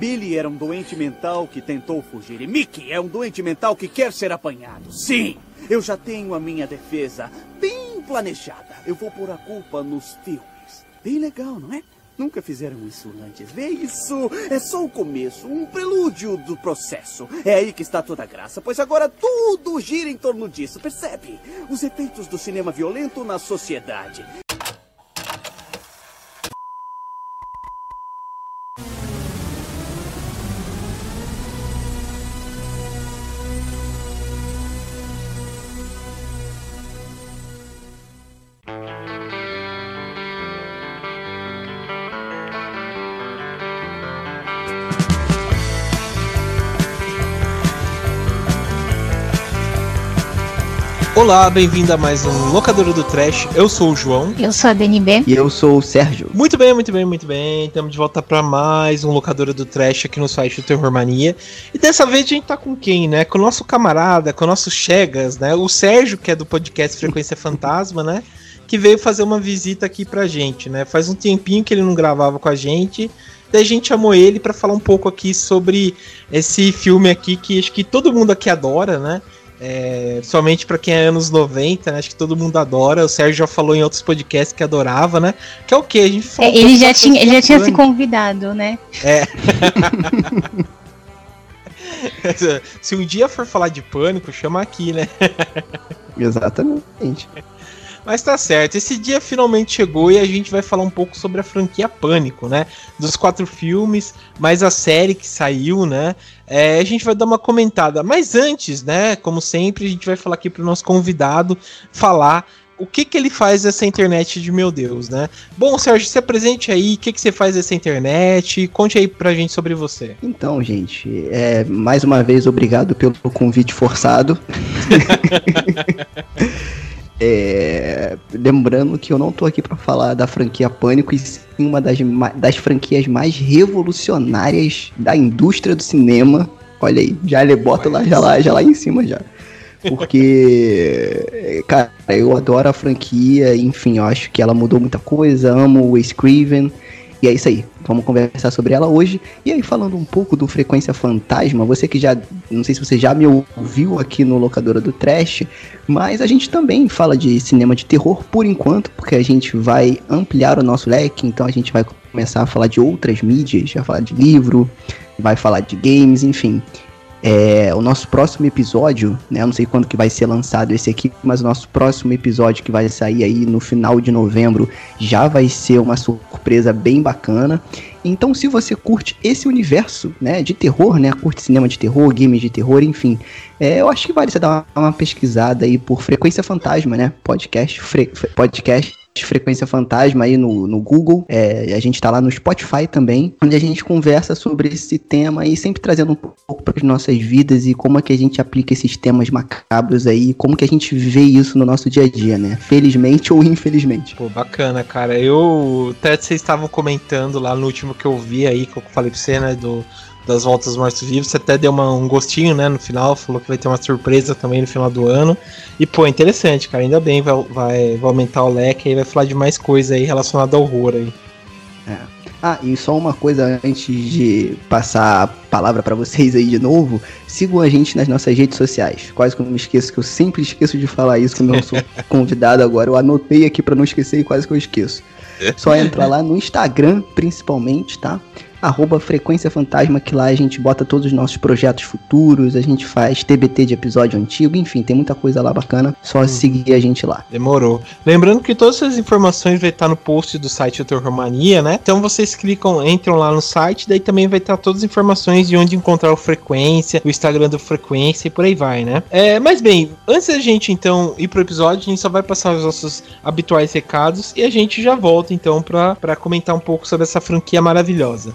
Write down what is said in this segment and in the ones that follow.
Billy era um doente mental que tentou fugir. E Mickey é um doente mental que quer ser apanhado. Sim, eu já tenho a minha defesa bem planejada. Eu vou pôr a culpa nos filmes. Bem legal, não é? Nunca fizeram isso antes. Vê isso? É só o começo, um prelúdio do processo. É aí que está toda a graça, pois agora tudo gira em torno disso, percebe? Os efeitos do cinema violento na sociedade. Olá, bem-vindo a mais um Locadora do Trash. Eu sou o João. Eu sou a DNB. E eu sou o Sérgio. Muito bem, muito bem, muito bem. Estamos de volta para mais um Locadora do Trash aqui no site do Terror Mania. E dessa vez a gente tá com quem, né? Com o nosso camarada, com o nosso Chegas, né? O Sérgio, que é do podcast Frequência Fantasma, né? Que veio fazer uma visita aqui pra gente, né? Faz um tempinho que ele não gravava com a gente. Daí a gente chamou ele para falar um pouco aqui sobre esse filme aqui que acho que todo mundo aqui adora, né? É, somente para quem é anos 90, né? Acho que todo mundo adora. O Sérgio já falou em outros podcasts que adorava, né? Que é o que? A gente falou. É, ele, já tinha, ele já tinha se convidado, né? É. se um dia for falar de pânico, chama aqui, né? Exatamente. Mas tá certo, esse dia finalmente chegou e a gente vai falar um pouco sobre a franquia Pânico, né? Dos quatro filmes, mais a série que saiu, né? É, a gente vai dar uma comentada. Mas antes, né? Como sempre, a gente vai falar aqui pro nosso convidado falar o que que ele faz nessa internet de meu Deus, né? Bom, Sérgio, se apresente aí, o que que você faz nessa internet? Conte aí pra gente sobre você. Então, gente, é, mais uma vez, obrigado pelo convite forçado. É, lembrando que eu não tô aqui para falar da franquia Pânico, e sim uma das, das franquias mais revolucionárias da indústria do cinema. Olha aí, já ele bota lá, já lá, já lá em cima já. Porque, cara, eu adoro a franquia, enfim, eu acho que ela mudou muita coisa, amo o Wes Craven. E é isso aí, vamos conversar sobre ela hoje. E aí, falando um pouco do Frequência Fantasma, você que já, não sei se você já me ouviu aqui no Locadora do Trash, mas a gente também fala de cinema de terror por enquanto, porque a gente vai ampliar o nosso leque, então a gente vai começar a falar de outras mídias, vai falar de livro, vai falar de games, enfim. É, o nosso próximo episódio, né? Eu não sei quando que vai ser lançado esse aqui, mas o nosso próximo episódio que vai sair aí no final de novembro já vai ser uma surpresa bem bacana. Então, se você curte esse universo, né, de terror, né, curte cinema de terror, games de terror, enfim, é, eu acho que vale você dar uma, uma pesquisada aí por Frequência Fantasma, né, podcast, fre, podcast Frequência Fantasma aí no, no Google. É, a gente tá lá no Spotify também, onde a gente conversa sobre esse tema e sempre trazendo um pouco para as nossas vidas e como é que a gente aplica esses temas macabros aí, como que a gente vê isso no nosso dia a dia, né? Felizmente ou infelizmente. Pô, bacana, cara. Eu até vocês estavam comentando lá no último que eu vi aí, que eu falei pra você, né, do das voltas mortos-vivos. Você até deu uma, um gostinho, né, no final, falou que vai ter uma surpresa também no final do ano. E, pô, interessante, cara. Ainda bem, vai, vai, vai aumentar o leque aí, vai falar de mais coisa aí relacionada ao horror aí. É. Ah, e só uma coisa antes de passar a palavra para vocês aí de novo, sigam a gente nas nossas redes sociais. Quase que eu me esqueço, que eu sempre esqueço de falar isso quando eu sou convidado agora. Eu anotei aqui para não esquecer e quase que eu esqueço. Só entra lá no Instagram, principalmente, tá? Arroba Frequência Fantasma, que lá a gente bota todos os nossos projetos futuros, a gente faz TBT de episódio antigo, enfim, tem muita coisa lá bacana, só hum. seguir a gente lá. Demorou. Lembrando que todas essas informações vai estar no post do site do Terrormania, né? Então vocês clicam, entram lá no site, daí também vai estar todas as informações de onde encontrar o Frequência, o Instagram do Frequência e por aí vai, né? É, mas bem, antes da gente então ir pro episódio, a gente só vai passar os nossos habituais recados e a gente já volta então para comentar um pouco sobre essa franquia maravilhosa.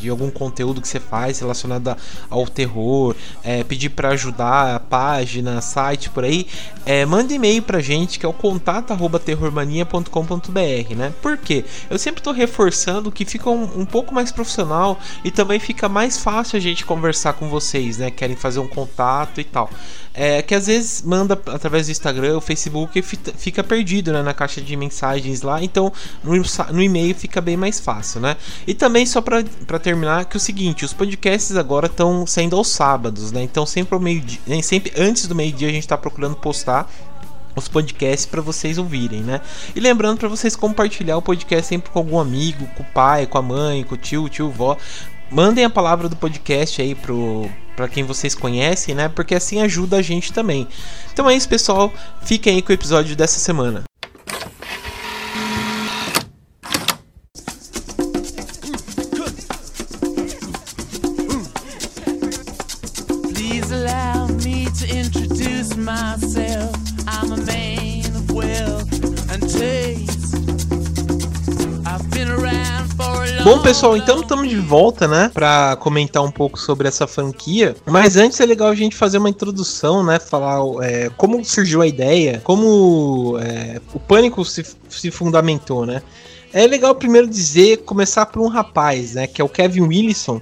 de algum conteúdo que você faz relacionado ao terror, é, pedir para ajudar página, site por aí, é, manda e-mail pra gente que é o contato@terrormania.com.br, né? Por quê? Eu sempre estou reforçando que fica um, um pouco mais profissional e também fica mais fácil a gente conversar com vocês, né? Querem fazer um contato e tal. É que às vezes manda através do Instagram, o Facebook fica perdido né, na caixa de mensagens lá, então no, no e-mail fica bem mais fácil, né? E também só para terminar que é o seguinte, os podcasts agora estão saindo aos sábados, né? Então sempre ao meio dia, sempre antes do meio-dia a gente está procurando postar os podcasts para vocês ouvirem, né? E lembrando para vocês compartilhar o podcast sempre com algum amigo, com o pai, com a mãe, com o tio, tio, vó, mandem a palavra do podcast aí pro para quem vocês conhecem, né? Porque assim ajuda a gente também. Então é isso, pessoal. Fiquem aí com o episódio dessa semana. Bom, pessoal, então estamos de volta, né? Pra comentar um pouco sobre essa franquia. Mas antes é legal a gente fazer uma introdução, né? Falar é, como surgiu a ideia, como é, o pânico se, se fundamentou, né? É legal primeiro dizer, começar por um rapaz, né? Que é o Kevin Wilson,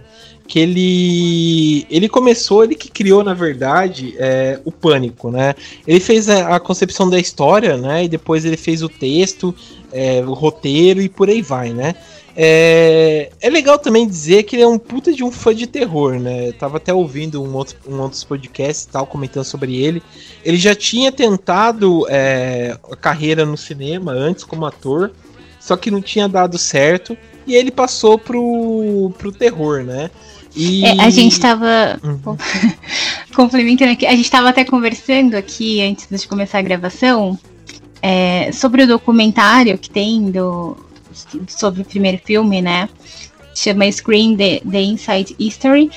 que ele ele começou, ele que criou na verdade é, o pânico, né? Ele fez a, a, concepção da história, né? E depois ele fez o texto, é, o roteiro e por aí vai, né? É, é legal também dizer que ele é um puta de um fã de terror, né? Eu tava até ouvindo um outro, um outros podcasts e tal, comentando sobre ele. Ele já tinha tentado é, a carreira no cinema antes como ator, só que não tinha dado certo. E ele passou pro, pro terror, né? E... É, a gente tava. Uhum. complementando aqui, a gente tava até conversando aqui antes de começar a gravação é, sobre o documentário que tem do, sobre o primeiro filme, né? Chama Screen The, The Inside History.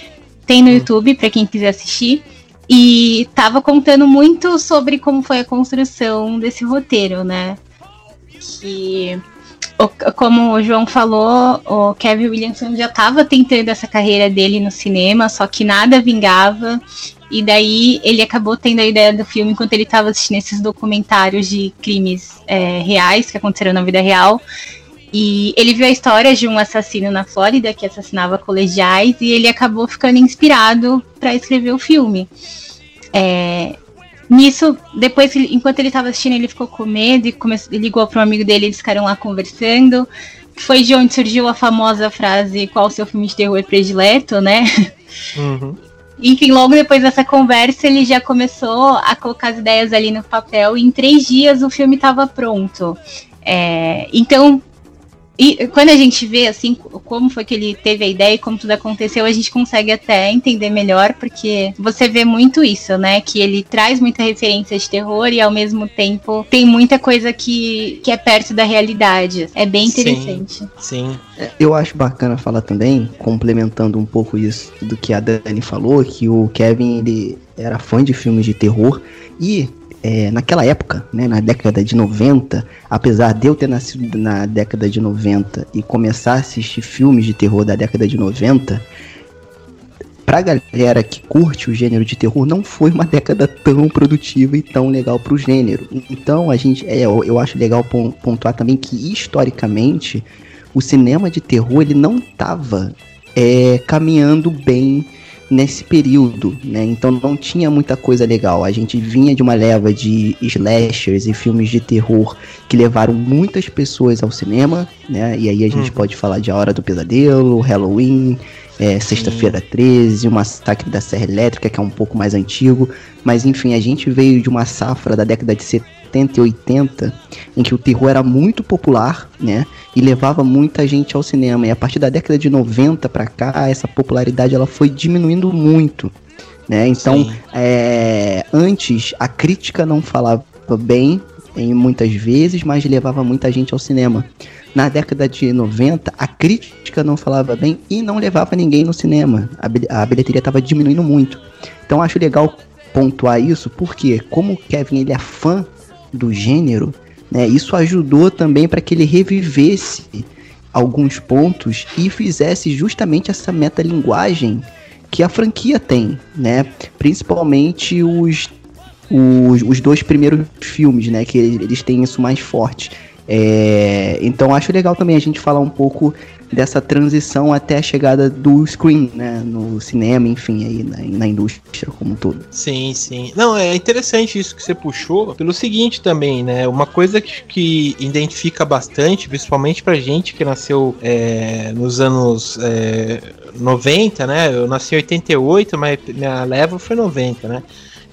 Tem no hum. YouTube para quem quiser assistir. E tava contando muito sobre como foi a construção desse roteiro, né? Que, como o João falou, o Kevin Williamson já estava tentando essa carreira dele no cinema, só que nada vingava. E daí ele acabou tendo a ideia do filme enquanto ele estava assistindo esses documentários de crimes é, reais que aconteceram na vida real. E ele viu a história de um assassino na Flórida que assassinava colegiais e ele acabou ficando inspirado para escrever o filme. É, nisso, depois, enquanto ele estava assistindo, ele ficou com medo e começou, ligou para um amigo dele, eles ficaram lá conversando. Foi de onde surgiu a famosa frase: Qual o seu filme de terror predileto, né? Uhum. enfim, logo depois dessa conversa, ele já começou a colocar as ideias ali no papel e em três dias o filme estava pronto. É, então, e quando a gente vê assim como foi que ele teve a ideia e como tudo aconteceu, a gente consegue até entender melhor, porque você vê muito isso, né? Que ele traz muita referência de terror e ao mesmo tempo tem muita coisa que, que é perto da realidade. É bem interessante. Sim. sim. Eu acho bacana falar também, complementando um pouco isso do que a Dani falou, que o Kevin ele era fã de filmes de terror e é, naquela época, né, na década de 90, apesar de eu ter nascido na década de 90 e começar a assistir filmes de terror da década de 90, pra galera que curte o gênero de terror, não foi uma década tão produtiva e tão legal pro gênero. Então, a gente, é, eu, acho legal pontuar também que, historicamente, o cinema de terror ele não tava é, caminhando bem nesse período, né? Então não tinha muita coisa legal. A gente vinha de uma leva de slashers e filmes de terror que levaram muitas pessoas ao cinema, né? E aí a gente hum. pode falar de A Hora do Pesadelo, Halloween, é, Sexta-feira 13, o Massacre da Serra Elétrica, que é um pouco mais antigo. Mas enfim, a gente veio de uma safra da década de 70 e 80 em que o terror era muito popular, né? E levava muita gente ao cinema. E a partir da década de 90 para cá, essa popularidade ela foi diminuindo muito. Né? Então, é, antes a crítica não falava bem em muitas vezes, mas levava muita gente ao cinema. Na década de 90, a crítica não falava bem e não levava ninguém no cinema. A, bilheteria estava diminuindo muito. Então acho legal pontuar isso, porque como o Kevin ele é fã do gênero, né, isso ajudou também para que ele revivesse alguns pontos e fizesse justamente essa metalinguagem que a franquia tem, né? Principalmente os, os, os dois primeiros filmes, né? Que eles têm isso mais forte. É, então acho legal também a gente falar um pouco dessa transição até a chegada do screen, né, no cinema, enfim, aí na, na, indústria como um todo. Sim, sim. Não, é interessante isso que você puxou, pelo seguinte também, né, uma coisa que, que identifica bastante, principalmente pra gente que nasceu é, nos anos é, 90, né, eu nasci em 88, mas minha leva foi 90, né,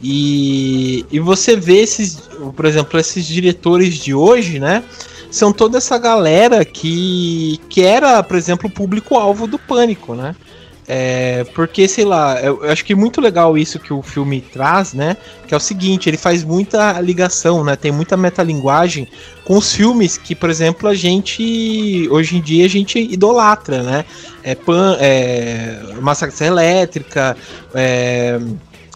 e, e você vê esses, por exemplo, esses diretores de hoje, né? São toda essa galera que, que era, por exemplo, o público-alvo do pânico, né? É, porque, sei lá, eu, eu, acho que é muito legal isso que o filme traz, né? Que é o seguinte, ele faz muita ligação, né? Tem muita metalinguagem com os filmes que, por exemplo, a gente, hoje em dia, a gente idolatra, né? É, Pan, é Massacre Elétrica, é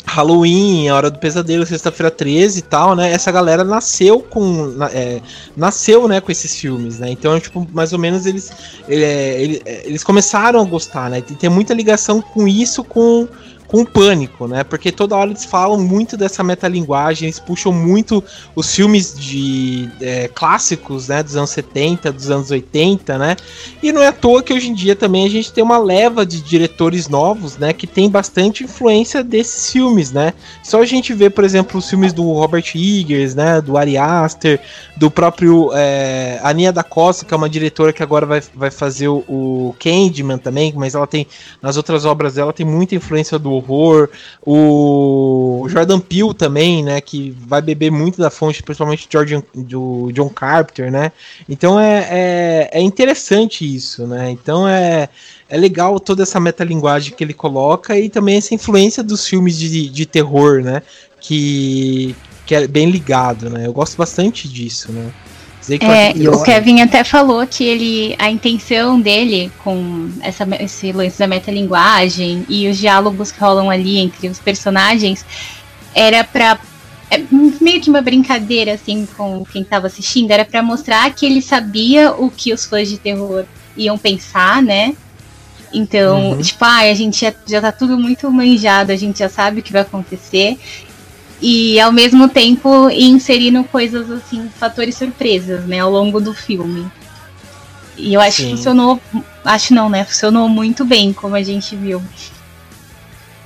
Halloween, A Hora do Pesadelo, Sexta-feira 13 e tal, né? Essa galera nasceu com. É, nasceu, né, com esses filmes, né? Então, tipo, mais ou menos eles, ele, é, eles começaram a gostar, né? Tem muita ligação com isso, com com pânico, né? Porque toda hora eles falam muito dessa metalinguagem, eles puxam muito os filmes de é, clássicos, né? Dos anos 70, dos anos 80, né? E não é à toa que hoje em dia também a gente tem uma leva de diretores novos, né? Que tem bastante influência desses filmes, né? Só a gente vê, por exemplo, os filmes do Robert Eggers, né? Do Ari Aster, do próprio é, Aninha da Costa, que é uma diretora que agora vai, vai fazer o, o Candyman também, mas ela tem, nas outras obras dela, tem muita influência do horror. O Jordan Peele também, né? Que vai beber muito da fonte, principalmente George, do John Carpenter, né? Então é, é, é interessante isso, né? Então é, é legal toda essa metalinguagem que ele coloca e também essa influência dos filmes de, de terror, né? Que, que é bem ligado, né? Eu gosto bastante disso, né? É, o Kevin até falou que ele, a intenção dele com essa, esse lance da metalinguagem e os diálogos que rolam ali entre os personagens era para é meio que uma brincadeira assim com quem estava assistindo, era para mostrar que ele sabia o que os fãs de terror iam pensar, né? Então, uhum. tipo, ah, a gente já, já tá tudo muito manjado, a gente já sabe o que vai acontecer e ao mesmo tempo inserindo coisas assim, fatores surpresas, né, ao longo do filme. E eu acho Sim. que funcionou, acho não, né, funcionou muito bem, como a gente viu.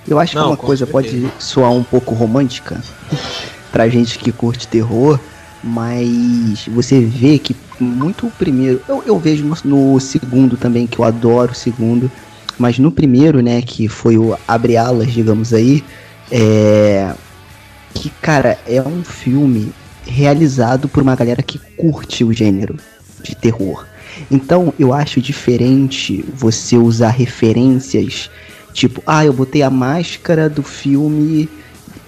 Eu acho não, que uma coisa certeza. pode soar um pouco romântica pra gente que curte terror, mas você vê que muito o primeiro, eu, eu vejo no, no segundo também, que eu adoro o segundo, mas no primeiro, né, que foi o Abre Alas, digamos aí, é. Que, cara, é um filme realizado por uma galera que curte o gênero de terror. Então eu acho diferente você usar referências tipo, ah, eu botei a máscara do filme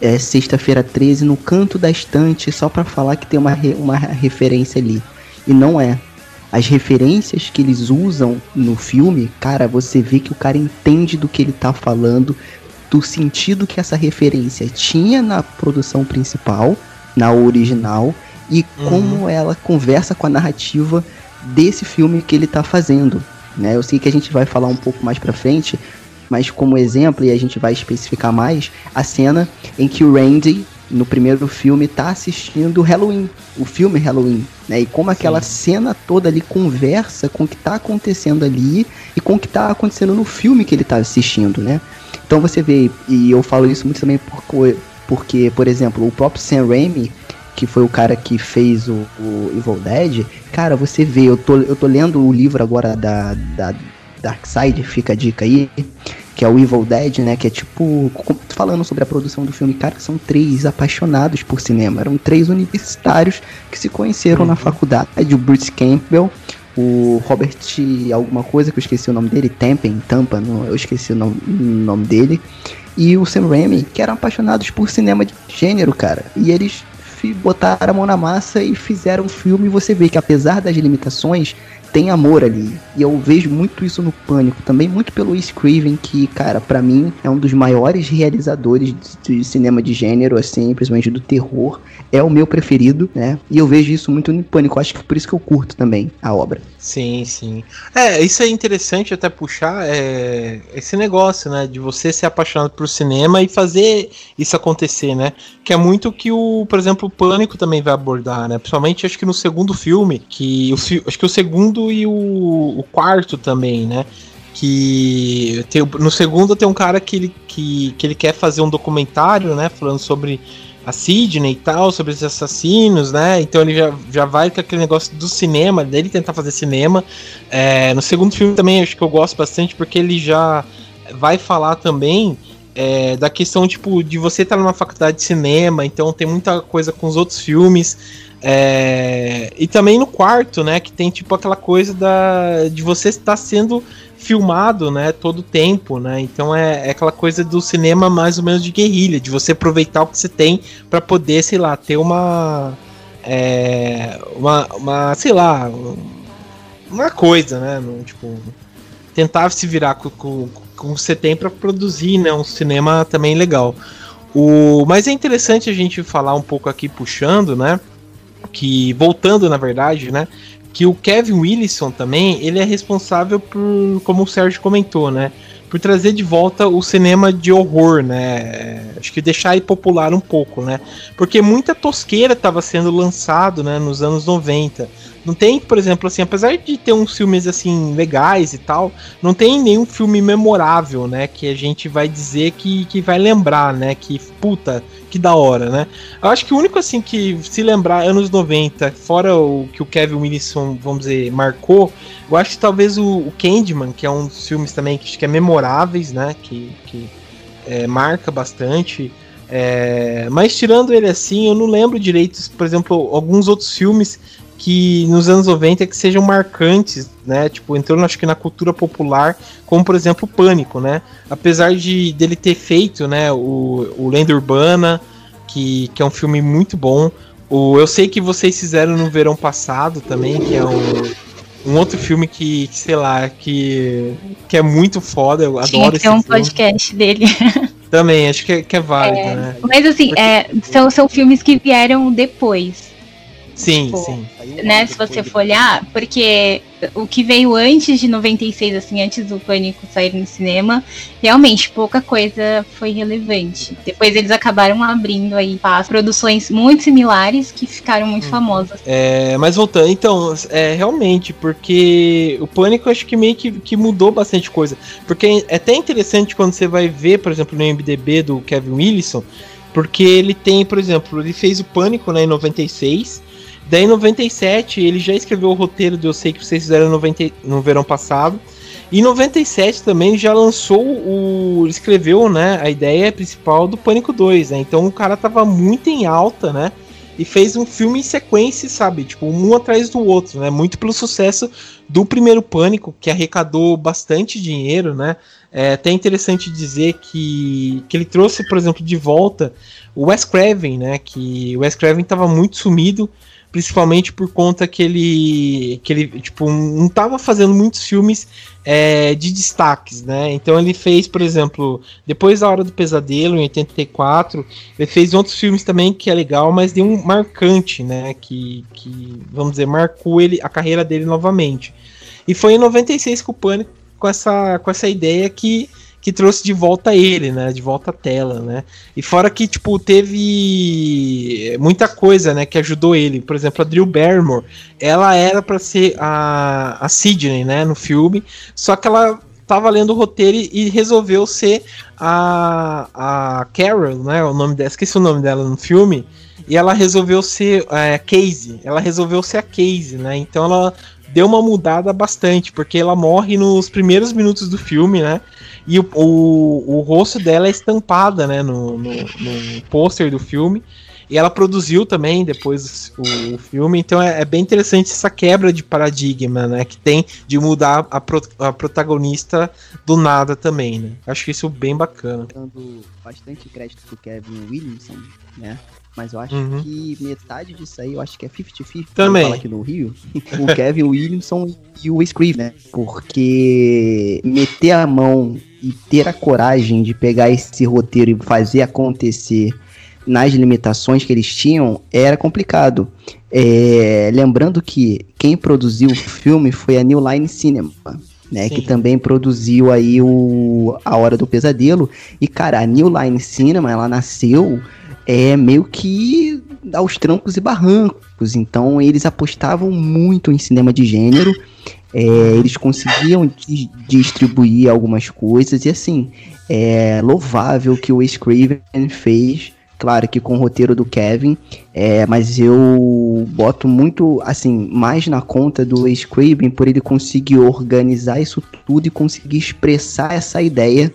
é, Sexta-feira 13 no canto da estante só para falar que tem uma, re uma referência ali. E não é. As referências que eles usam no filme, cara, você vê que o cara entende do que ele tá falando, do sentido que essa referência tinha na produção principal, na original, e uhum. como ela conversa com a narrativa desse filme que ele tá fazendo. Né? Eu sei que a gente vai falar um pouco mais pra frente, mas como exemplo, e a gente vai especificar mais, a cena em que o Randy, no primeiro filme, tá assistindo Halloween, o filme Halloween, né? E como aquela Sim. cena toda ali conversa com o que tá acontecendo ali e com o que tá acontecendo no filme que ele tá assistindo, né? Então você vê, e eu falo isso muito também porque, porque por exemplo, o próprio Sam Raimi, que foi o cara que fez o, o, Evil Dead, cara, você vê, eu tô, eu tô lendo o livro agora da, da Dark Side, fica a dica aí, que é o Evil Dead, né? Que é tipo. Falando sobre a produção do filme, cara, são três apaixonados por cinema. Eram três universitários que se conheceram uhum. na faculdade: o Bruce Campbell, o Robert alguma coisa, que eu esqueci o nome dele, Tempen, Tampa, não, eu esqueci o nome, nome dele, e o Sam Raimi, que eram apaixonados por cinema de gênero, cara. E eles botaram a mão na massa e fizeram um filme e você vê que apesar das limitações, tem amor ali. E eu vejo muito isso no Pânico, também muito pelo Scriven, que, cara, para mim é um dos maiores realizadores de, cinema de gênero, assim, principalmente do terror. É o meu preferido, né? E eu vejo isso muito no Pânico, acho que por isso que eu curto também a obra. Sim, sim. É, isso é interessante até puxar é, esse negócio, né? De você ser apaixonado por cinema e fazer isso acontecer, né? Que é muito que o, por exemplo, o Pânico também vai abordar, né? Principalmente acho que no segundo filme, que o, acho que o segundo e o, o quarto também, né? Que tem, no segundo tem um cara que ele, que, que ele quer fazer um documentário, né? Falando sobre a Sidney e tal, sobre os assassinos, né? Então ele já, já vai com aquele negócio do cinema, dele tentar fazer cinema. É, no segundo filme também acho que eu gosto bastante, porque ele já vai falar também é, da questão, tipo, de você estar numa faculdade de cinema, então tem muita coisa com os outros filmes. É, e também no quarto, né? Que tem tipo aquela coisa da, de você estar sendo filmado, né? Todo tempo, né? Então é, é, aquela coisa do cinema mais ou menos de guerrilha, de você aproveitar o que você tem para poder, sei lá, ter uma, é, uma, uma, sei lá, uma coisa, né? Tipo, tentar se virar com, com, com o que você tem para produzir, né? Um cinema também legal. O, mas é interessante a gente falar um pouco aqui puxando, né? Que voltando na verdade, né, que o Kevin Wilson também, ele é responsável por, como o Sérgio comentou, né, por trazer de volta o cinema de horror, né? Acho que deixar aí popular um pouco, né? Porque muita tosqueira estava sendo lançado, né, nos anos 90. Não tem, por exemplo, assim, apesar de ter uns filmes assim legais e tal, não tem nenhum filme memorável, né, que a gente vai dizer que, que vai lembrar, né, que puta, que da hora, né? Eu acho que o único assim que se lembrar anos 90, fora o que o Kevin Wilson, vamos dizer, marcou, eu acho que talvez o, o Candyman, que é um dos filmes também que acho que é memoráveis, né, que, que é, marca bastante. É, mas tirando ele assim, eu não lembro direito, por exemplo, alguns outros filmes que nos anos 90 que sejam marcantes, né? Tipo, entrou acho que na cultura popular, como por exemplo o Pânico, né? Apesar de dele ter feito, né, o, o Lenda Urbana, que, que é um filme muito bom. O Eu Sei Que Vocês Fizeram no Verão Passado também, que é um, um outro filme que, que, sei lá, que, que é muito foda, eu Tinha adoro esse um filme. podcast dele. Também, acho que é, que é válido, é, né? Mas assim, é, são, são filmes que vieram depois. Sim, tipo, sim. Né, se você for olhar, porque o que veio antes de 96, assim, antes do Pânico sair no cinema, realmente pouca coisa foi relevante. Depois eles acabaram abrindo aí as produções muito similares que ficaram muito hum. famosas. É, mas voltando, então, é realmente, porque o Pânico acho que meio que, que mudou bastante coisa. Porque é até interessante quando você vai ver, por exemplo, no MDB do Kevin Wilson, porque ele tem, por exemplo, ele fez o Pânico né, em 96 Daí em 97 ele já escreveu o roteiro do Eu Sei Que Vocês Fizeram 90, no verão passado. Em 97 também já lançou o. escreveu, né, a ideia principal do Pânico 2, né? Então o cara tava muito em alta, né? E fez um filme em sequência, sabe? Tipo, um atrás do outro, né? Muito pelo sucesso do primeiro Pânico, que arrecadou bastante dinheiro, né? É até interessante dizer que, que ele trouxe, por exemplo, de volta o Wes Craven, né? Que o Wes Craven estava muito sumido principalmente por conta que ele, que ele tipo, não estava fazendo muitos filmes é, de destaques, né? Então ele fez, por exemplo, depois da Hora do Pesadelo, em 84, ele fez outros filmes também que é legal, mas de um marcante, né? Que, que, vamos dizer, marcou ele, a carreira dele novamente. E foi em 96 que o Pânico com essa, com essa ideia que que trouxe de volta ele, né? De volta à tela, né? E fora que, tipo, teve muita coisa, né? Que ajudou ele. Por exemplo, a Drew Barrymore, ela era para ser a, a Sidney, né? No filme. Só que ela tava lendo o roteiro e resolveu ser a, a Carol, né? O nome dela, esqueci o nome dela no filme. E ela resolveu ser é, Casey. Ela resolveu ser a Casey, né? Então ela deu uma mudada bastante, porque ela morre nos primeiros minutos do filme, né? E o, o, o rosto dela é estampada, né, no, no, no pôster do filme. E ela produziu também depois o, o filme, então é, é, bem interessante essa quebra de paradigma, né? Que tem de mudar a, pro, a protagonista do nada também, né? Acho isso bem bacana. Dando bastante crédito pro Kevin Williamson, né? Mas eu acho uhum. que metade disso aí, eu acho que é 50-50. Também. aqui no Rio. o Kevin Williamson e o Scrive, né? Porque meter a mão e ter a coragem de pegar esse roteiro e fazer acontecer nas limitações que eles tinham era complicado. É, lembrando que quem produziu o filme foi a New Line Cinema. Né, que também produziu aí o A Hora do Pesadelo. E, cara, a New Line Cinema, ela nasceu é meio que aos trancos e barrancos. Então eles apostavam muito em cinema de gênero. É, eles conseguiam di distribuir algumas coisas e assim é louvável que o Wes Craven fez claro que com o roteiro do Kevin, é, mas eu boto muito, assim, mais na conta do Wes Craven por ele conseguir organizar isso tudo e conseguir expressar essa ideia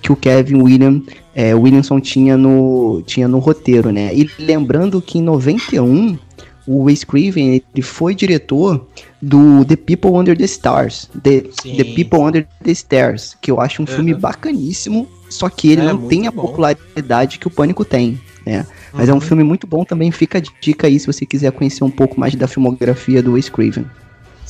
que o Kevin William, é, Williamson tinha no, tinha no roteiro, né? E lembrando que em 91 o Wes Craven ele foi diretor do The People Under the Stars, The, the People Under the Stairs, que eu acho um uhum. filme bacaníssimo, só que ele é, não tem a bom. popularidade que o Pânico tem. Né? Mas uhum. é um uhum. filme muito bom também, fica a dica aí se você quiser conhecer um pouco mais da filmografia do Wes Craven.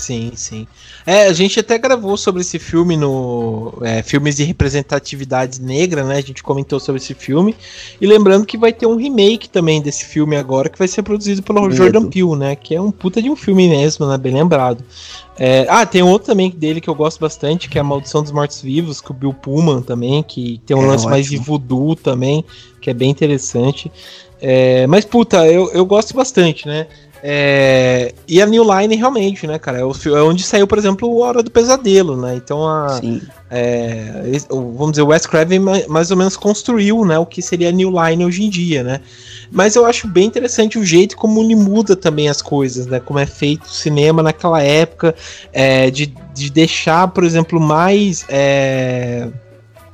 Sim, sim. É, a gente até gravou sobre esse filme no é, Filmes de Representatividade Negra, né? A gente comentou sobre esse filme. E lembrando que vai ter um remake também desse filme agora, que vai ser produzido pelo Medo. Jordan Peele, né? Que é um puta de um filme mesmo, né? Bem lembrado. É, ah, tem outro também dele que eu gosto bastante, que é A Maldição dos Mortos Vivos, com o Bill Pullman também, que tem um é, lance ótimo. mais de voodoo também, que é bem interessante. É, mas, puta, eu, eu gosto bastante, né? É, e a New Line realmente, né, cara? É, o, é onde saiu, por exemplo, o Hora do Pesadelo, né? Então a. É, vamos dizer, o Wes Craven mais ou menos construiu né, o que seria a New Line hoje em dia, né? Mas eu acho bem interessante o jeito como ele muda também as coisas, né? Como é feito o cinema naquela época, é, de, de deixar, por exemplo, mais. É,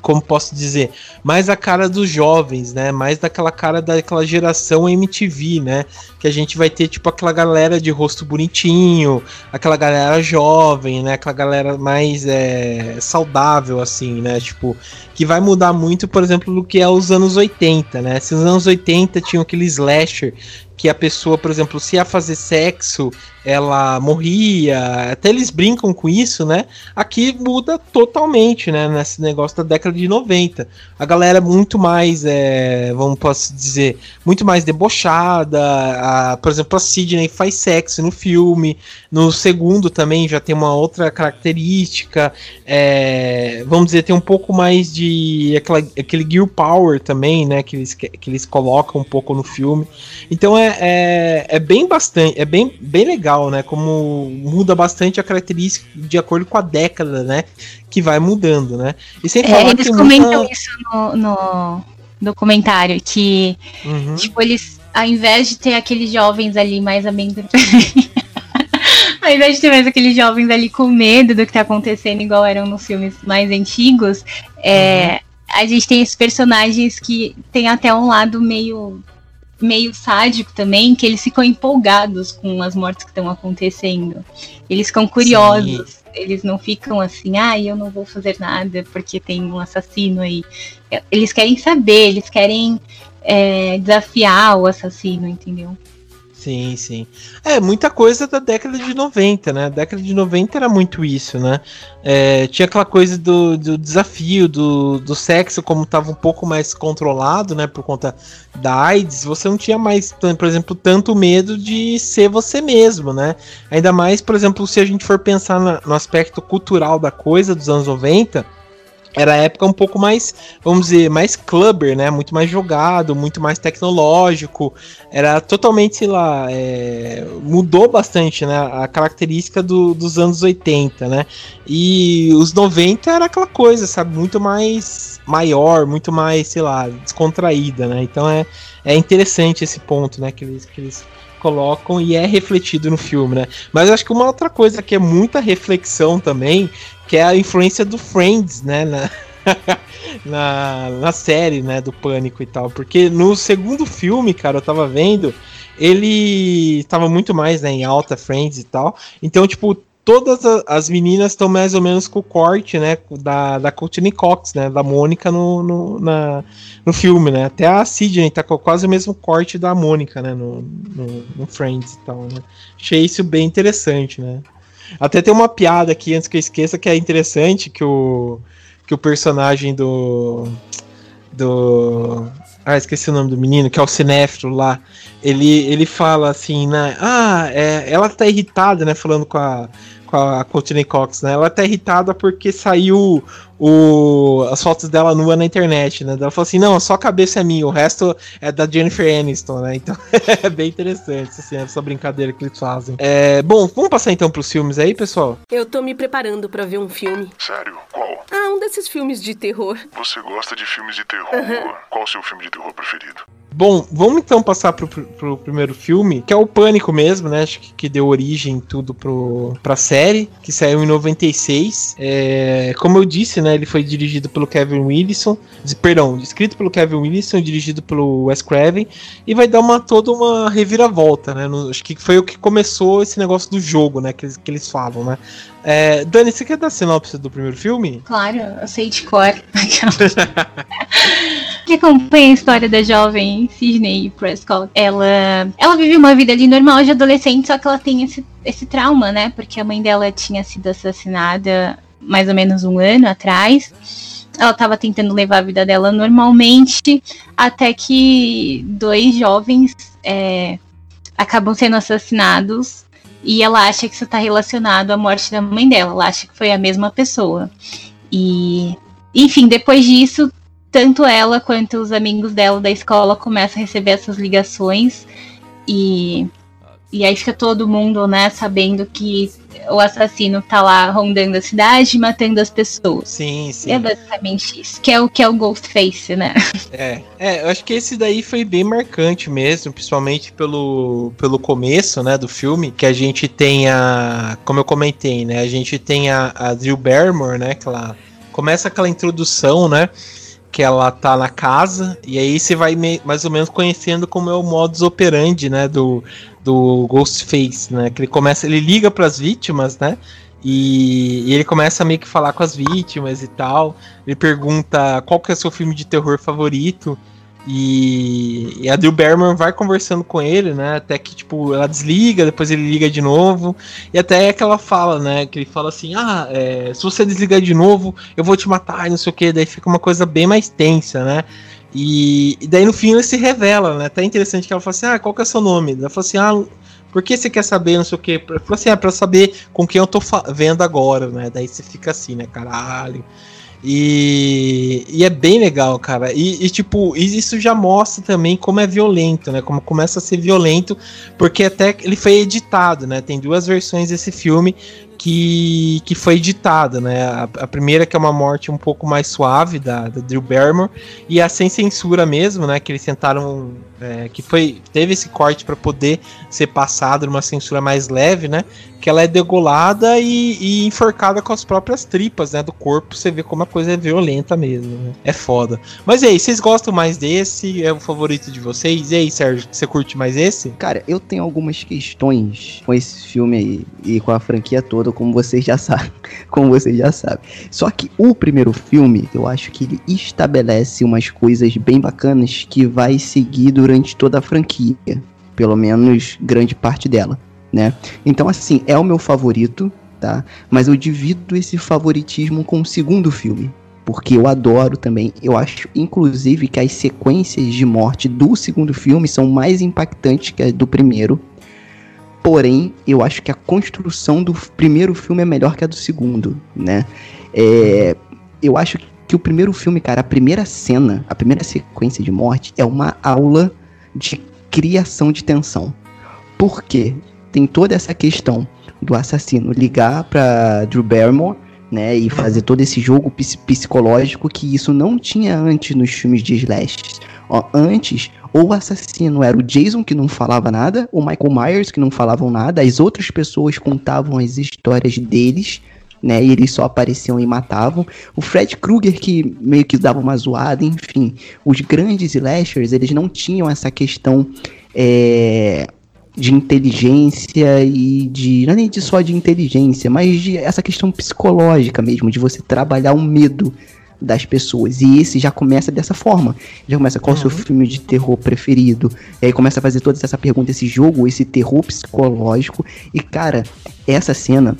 como posso dizer, mais a cara dos jovens, né? Mais daquela cara daquela geração MTV, né? Que a gente vai ter tipo aquela galera de rosto bonitinho, aquela galera jovem, né? Aquela galera mais é, saudável, assim, né? Tipo, que vai mudar muito, por exemplo, do que é os anos 80, né? Se os anos 80 tinham aquele slasher que a pessoa, por exemplo, se ia fazer sexo, ela morria, até eles brincam com isso, né? Aqui muda totalmente, né? Nesse negócio da década de 90. A galera é muito mais, é, vamos posso dizer, muito mais debochada. A, por exemplo, a Sidney faz sexo no filme. No segundo também já tem uma outra característica. É, vamos dizer, tem um pouco mais de aquela, aquele gear power também, né? Que eles, que eles colocam um pouco no filme. Então é, é, é bem bastante, é bem, bem legal, né? Como muda bastante a característica de acordo com a década, né? Que vai mudando, né? E sem é, falar eles comentam muita... isso no, no documentário, que tipo, eles, ao invés de ter aqueles jovens ali mais amendoim Ao invés de ter mais aqueles jovens ali com medo do que tá acontecendo, igual eram nos filmes mais antigos, é, uhum. a gente tem esses personagens que tem até um lado meio meio sádico também, que eles ficam empolgados com as mortes que estão acontecendo. Eles ficam curiosos. Sim. Eles não ficam assim, ah, eu não vou fazer nada porque tem um assassino aí. Eles querem saber, eles querem é, desafiar o assassino, entendeu? Sim, sim. É, muita coisa da década de 90, né? A década de 90 era muito isso, né? É, tinha aquela coisa do, do desafio, do, do sexo, como estava um pouco mais controlado, né? Por conta da AIDS, você não tinha mais, por exemplo, tanto medo de ser você mesmo, né? Ainda mais, por exemplo, se a gente for pensar no aspecto cultural da coisa dos anos 90 era a época um pouco mais, vamos dizer, mais clubber, né? Muito mais jogado, muito mais tecnológico. Era totalmente, sei lá, é, mudou bastante, né? A característica do, dos anos 80, né? E os 90 era aquela coisa, sabe? Muito mais maior, muito mais, sei lá, descontraída, né? Então é, é interessante esse ponto, né? Que eles, que eles colocam e é refletido no filme, né? Mas eu acho que uma outra coisa que é muita reflexão também que é a influência do Friends, né, na, na, na, série, né, do Pânico e tal, porque no segundo filme, cara, eu tava vendo, ele tava muito mais, né, em alta Friends e tal, então, tipo, todas as meninas estão mais ou menos com o corte, né, da, da Courtney Cox, né, da Mônica no, no, na, no filme, né, até a Sidney tá com quase o mesmo corte da Mônica, né, no, no, no Friends e tal, né, achei isso bem interessante, né. Até tem uma piada aqui, antes que eu esqueça, que é interessante, que o, que o personagem do. Do. Ah, esqueci o nome do menino, que é o cinéfilo lá. Ele, ele fala assim, né? Ah, é, ela tá irritada, né? Falando com a, com a Courtney Cox, né? Ela tá irritada porque saiu o, as fotos dela nua na internet, né? Ela falou assim, não, só a cabeça é minha, o resto é da Jennifer Aniston, né? Então é bem interessante, assim, essa brincadeira que eles fazem. É, bom, vamos passar então pros filmes aí, pessoal? Eu tô me preparando para ver um filme. Sério? Qual? Ah, um desses filmes de terror. Você gosta de filmes de terror? Uhum. Qual o seu filme de terror preferido? Bom, vamos então passar pro, pro primeiro filme, que é o Pânico mesmo, né? Acho que, que deu origem tudo pro, pra série, que saiu em 96. É, como eu disse, né? Ele foi dirigido pelo Kevin Wilson, perdão, escrito pelo Kevin Wilson, dirigido pelo Wes Craven, e vai dar uma toda uma reviravolta, né? No, acho que foi o que começou esse negócio do jogo, né? Que eles, que eles falam, né? É, Dani, você quer dar a sinopse do primeiro filme? Claro, eu sei de cor. que acompanha a história da jovem Sidney Prescott. Ela, ela vive uma vida ali normal de adolescente, só que ela tem esse, esse trauma, né? Porque a mãe dela tinha sido assassinada mais ou menos um ano atrás. Ela estava tentando levar a vida dela normalmente, até que dois jovens é, acabam sendo assassinados e ela acha que isso está relacionado à morte da mãe dela. Ela acha que foi a mesma pessoa. E, enfim, depois disso, tanto ela quanto os amigos dela da escola começam a receber essas ligações. E, e aí fica todo mundo, né, sabendo que o assassino tá lá rondando a cidade, matando as pessoas. Sim, sim. É basicamente isso. Que é o que é o Ghostface, né? É, é, eu acho que esse daí foi bem marcante mesmo, principalmente pelo, pelo começo, né, do filme, que a gente tem a, como eu comentei, né, a gente tem a, a Drew Barrymore, né, que ela começa aquela introdução, né, que ela tá na casa, e aí você vai mais ou menos conhecendo como é o modus operandi, né, do, do Ghostface, né? Que ele começa, ele liga para as vítimas, né? E, e, ele começa a meio que falar com as vítimas e tal. Ele pergunta qual que é o seu filme de terror favorito. E, e a Drew vai conversando com ele, né? Até que, tipo, ela desliga, depois ele liga de novo. E até é que ela fala, né? Que ele fala assim: Ah, é, se você desligar de novo, eu vou te matar e não sei o que. Daí fica uma coisa bem mais tensa, né? E, e, daí no fim ele se revela, né? Até interessante que ela fala assim: ah, qual que é o seu nome? Ela fala assim: ah, por que você quer saber, não sei o quê? Ela fala assim: ah, pra saber com quem eu tô vendo agora, né? Daí você fica assim, né? Caralho. E, e é bem legal, cara. E, e, tipo, isso já mostra também como é violento, né? Como começa a ser violento, porque até ele foi editado, né? Tem duas versões desse filme que, que foi editada, né? A, a, primeira que é uma morte um pouco mais suave da, da Drew Barrymore e a sem censura mesmo, né? Que eles tentaram, é, que foi teve esse corte para poder ser passado numa censura mais leve, né? que ela é degolada e, e, enforcada com as próprias tripas, né, do corpo. Você vê como a coisa é violenta mesmo, né? É foda. Mas e aí, vocês gostam mais desse? É o favorito de vocês? E aí, Sérgio, você curte mais esse? Cara, eu tenho algumas questões com esse filme aí e com a franquia toda, como vocês já sabem. Como vocês já sabem. Só que o primeiro filme, eu acho que ele estabelece umas coisas bem bacanas que vai seguir durante toda a franquia. Pelo menos grande parte dela né? Então, assim, é o meu favorito, tá? Mas eu divido esse favoritismo com o segundo filme. Porque eu adoro também. Eu acho, inclusive, que as sequências de morte do segundo filme são mais impactantes que as do primeiro. Porém, eu acho que a construção do primeiro filme é melhor que a do segundo, né? É, eu acho que o primeiro filme, cara, a primeira cena, a primeira sequência de morte é uma aula de criação de tensão. Por quê? tem toda essa questão do assassino ligar para Drew Barrymore, né, e fazer todo esse jogo psicológico que isso não tinha antes nos filmes de slash. Ó, antes, ou o assassino era o Jason que não falava nada, o Michael Myers que não falavam nada, as outras pessoas contavam as histórias deles, né, e eles só apareciam e matavam. O Fred Krueger que meio que dava uma zoada, enfim. Os grandes slashers, eles não tinham essa questão é, de inteligência e de. Não é nem de só de inteligência, mas de essa questão psicológica mesmo, de você trabalhar o medo das pessoas. E esse já começa dessa forma. Já começa qual é o seu uhum. filme de terror preferido. E aí começa a fazer toda essa pergunta, esse jogo, esse terror psicológico. E cara, essa cena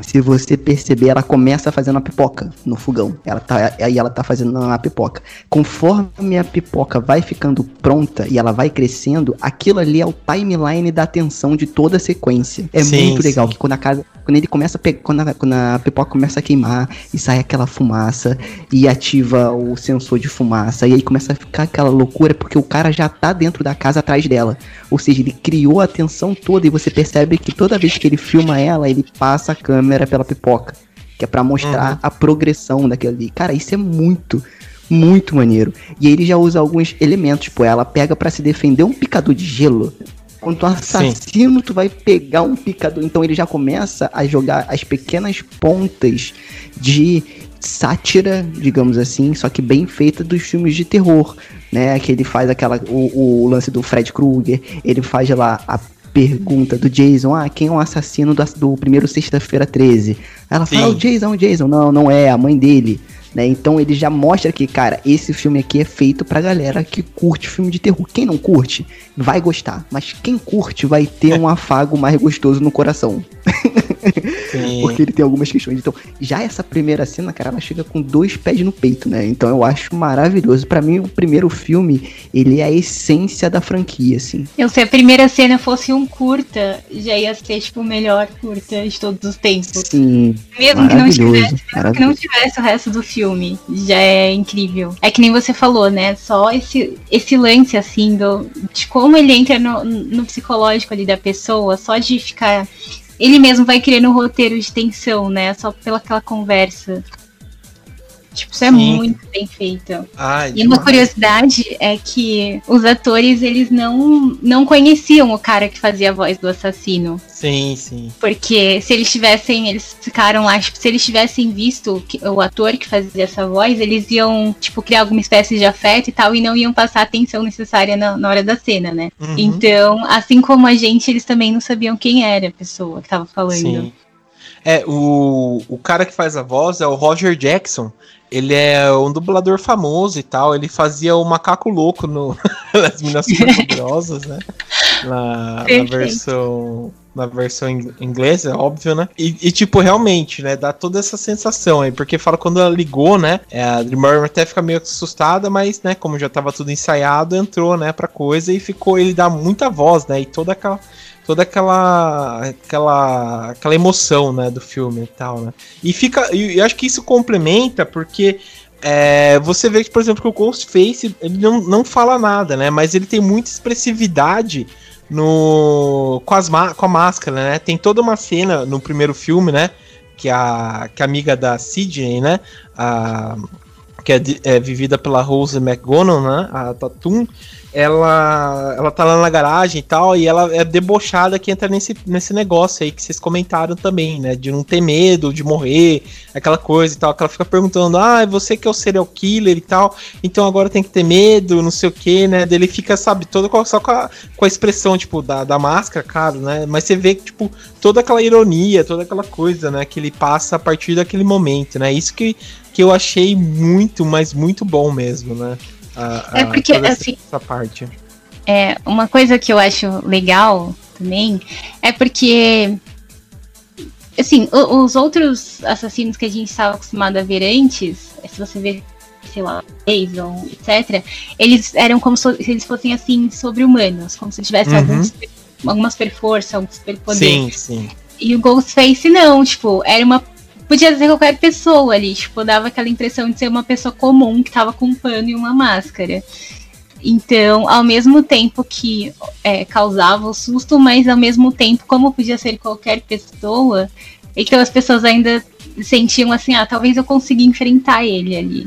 se você perceber, ela começa fazendo a pipoca no fogão. Ela tá, aí ela tá fazendo a pipoca. Conforme a pipoca vai ficando pronta e ela vai crescendo, aquilo ali é o timeline da atenção de toda a sequência. É sim, muito legal sim. que quando a casa, quando ele começa a quando, a, quando a pipoca começa a queimar e sai aquela fumaça e ativa o sensor de fumaça e aí começa a ficar aquela loucura porque o cara já tá dentro da casa atrás dela. Ou seja, ele criou a atenção toda e você percebe que toda vez que ele filma ela, ele passa a câmera câmera pela pipoca. Que é para mostrar uhum. a progressão daquilo ali. Cara, isso é muito, muito maneiro. E aí ele já usa alguns elementos, tipo, ela pega para se defender um picador de gelo. Quando tu assassino, Sim. tu vai pegar um picador. Então ele já começa a jogar as pequenas pontas de sátira, digamos assim, só que bem feita dos filmes de terror, né? Que ele faz aquela o, o lance do Fred Krueger, ele faz lá a pergunta do Jason, ah, quem é o assassino do, do primeiro sexta-feira 13? Ela fala, ah, o Jason, o Jason. Não, não é, a mãe dele. Né? Então ele já mostra que, cara, esse filme aqui é feito pra galera que curte filme de terror. Quem não curte, vai gostar. Mas quem curte vai ter um afago mais gostoso no coração. Porque ele tem algumas questões. Então, já essa primeira cena, cara, ela chega com dois pés no peito, né? Então eu acho maravilhoso. para mim, o primeiro filme, ele é a essência da franquia, assim. Eu, se a primeira cena fosse um curta, já ia ser, tipo, o melhor curta de todos os tempos. Sim. Mesmo que não tivesse, que não tivesse o resto do filme, já é incrível. É que nem você falou, né? Só esse, esse lance, assim, do, de como ele entra no, no psicológico ali da pessoa, só de ficar ele mesmo vai criando um roteiro de tensão, né? Só pela aquela conversa. Tipo, isso é muito bem feito. Ai, e uma curiosidade é que os atores, eles não, não conheciam o cara que fazia a voz do assassino. Sim, sim. Porque se eles tivessem, eles ficaram lá, tipo, se eles tivessem visto o ator que fazia essa voz, eles iam, tipo, criar alguma espécie de afeto e tal, e não iam passar a atenção necessária na, na hora da cena, né? Uhum. Então, assim como a gente, eles também não sabiam quem era a pessoa que tava falando. Sim. É, o, o cara que faz a voz é o Roger Jackson. Ele é um dublador famoso e tal. Ele fazia o macaco louco no As Minas Poderosas, né? Na, na, versão. Na versão inglesa, óbvio, né? E, e, tipo, realmente, né? Dá toda essa sensação aí. Porque fala quando ela ligou, né? É, a Dreamer até fica meio assustada, mas, né? Como já tava tudo ensaiado, entrou, né? Pra coisa e ficou. Ele dá muita voz, né? E toda aquela toda aquela aquela aquela emoção, né, do filme e tal, né? E fica, e acho que isso complementa porque é, você vê que, por exemplo, que o Ghostface ele não, não fala nada, né? Mas ele tem muita expressividade no com, as, com a máscara, né? Tem toda uma cena no primeiro filme, né? Que a, que a amiga da Sidney, né? A, que é, é vivida pela Rose McGowan, né? A Tatum ela, ela tá lá na garagem e tal, e ela é debochada que entra nesse, nesse negócio aí que vocês comentaram também, né? De não ter medo, de morrer, aquela coisa e tal. Que ela fica perguntando, ah, você que é o serial killer e tal, então agora tem que ter medo, não sei o que, né? Ele fica, sabe, todo só com a, com a expressão, tipo, da, da máscara, cara, né? Mas você vê, tipo, toda aquela ironia, toda aquela coisa, né? Que ele passa a partir daquele momento, né? Isso que, que eu achei muito, mas muito bom mesmo, né? a, a, é porque, assim, essa parte. É, uma coisa que eu acho legal também é porque assim, os outros assassinos que a gente estava acostumado a ver antes, se você ver, sei lá, Jason, etc., eles eram como se eles fossem assim sobre-humanos, como se tivessem uhum. algum, alguma super força, algum super poder. Sim, sim. E o Ghostface não, tipo, era uma podia ser qualquer pessoa ali, tipo, dava aquela impressão de ser uma pessoa comum que tava com um pano e uma máscara. Então, ao mesmo tempo que é, causava o susto, mas ao mesmo tempo, como podia ser qualquer pessoa, então as pessoas ainda sentiam assim, ah, talvez eu consiga enfrentar ele ali.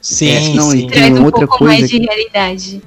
Sim, é, não, sim. Traz um pouco coisa mais de realidade.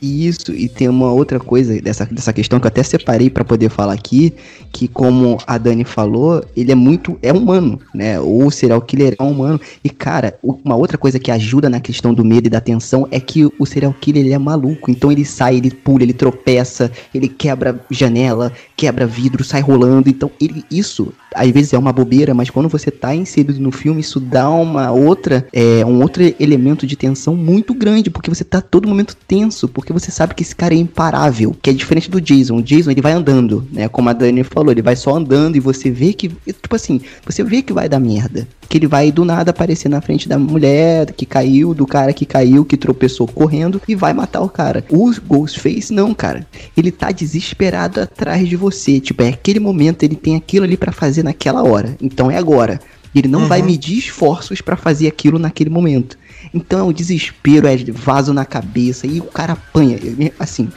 Isso, e tem uma outra coisa dessa, dessa questão que eu até separei para poder falar aqui, que como a Dani falou, ele é muito, é humano, né? O serial killer é humano. E cara, uma outra coisa que ajuda na questão do medo e da tensão é que o serial killer ele é maluco. Então ele sai, ele pula, ele tropeça, ele quebra janela, quebra vidro, sai rolando. Então ele, isso às vezes é uma bobeira, mas quando você tá inserido no filme, isso dá uma outra, é, um outro elemento de tensão muito grande, porque você tá todo momento tenso, porque você sabe que esse cara é imparável, que é diferente do Jason. O Jason, ele vai andando, né? Como a Dani falou, ele vai só andando e você vê que, tipo assim, você vê que vai dar merda. Que ele vai do nada aparecer na frente da mulher que caiu, do cara que caiu, que tropeçou correndo e vai matar o cara. O Ghostface, não, cara. Ele tá desesperado atrás de você. Tipo, é aquele momento, ele tem aquilo ali para fazer naquela hora. Então é agora. Ele não uhum. vai medir esforços para fazer aquilo naquele momento. Então é o desespero, é vaso na cabeça e o cara apanha. Assim,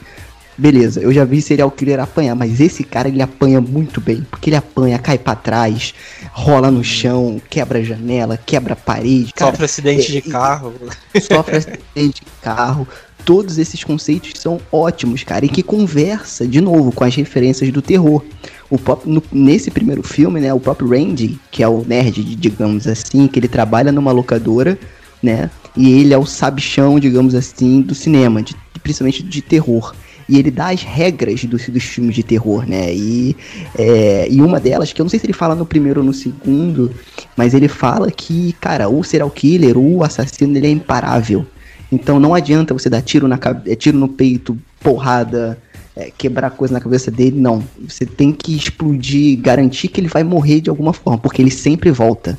beleza, eu já vi serial killer apanhar, mas esse cara ele apanha muito bem, porque ele apanha, cai para trás, rola no chão, quebra janela, quebra parede. Cara, sofre acidente é, de carro. Sofre acidente de carro. Todos esses conceitos são ótimos, cara, e que conversa de novo com as referências do terror. O próprio, no, nesse primeiro filme, né, o próprio Randy, que é o nerd, digamos assim, que ele trabalha numa locadora, né, e ele é o sabichão, digamos assim, do cinema, de, principalmente de terror e ele dá as regras dos, dos filmes de terror, né? E, é, e uma delas, que eu não sei se ele fala no primeiro ou no segundo, mas ele fala que, cara, o serial killer, o assassino, ele é imparável. Então não adianta você dar tiro, na, tiro no peito, porrada, é, quebrar coisa na cabeça dele, não. Você tem que explodir, garantir que ele vai morrer de alguma forma, porque ele sempre volta.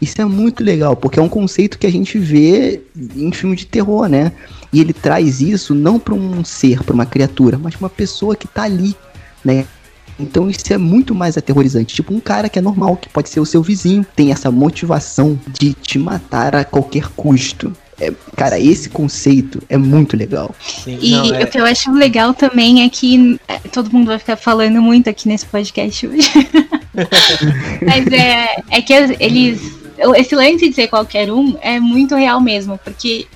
Isso é muito legal, porque é um conceito que a gente vê em filme de terror, né? E ele traz isso não para um ser, para uma criatura, mas para uma pessoa que tá ali, né? Então isso é muito mais aterrorizante. Tipo, um cara que é normal, que pode ser o seu vizinho, tem essa motivação de te matar a qualquer custo. É, cara, esse conceito é muito legal. Sim, e não, é... o que eu acho legal também é que é, todo mundo vai ficar falando muito aqui nesse podcast hoje. Mas é, é que eles. Esse lance de ser qualquer um é muito real mesmo, porque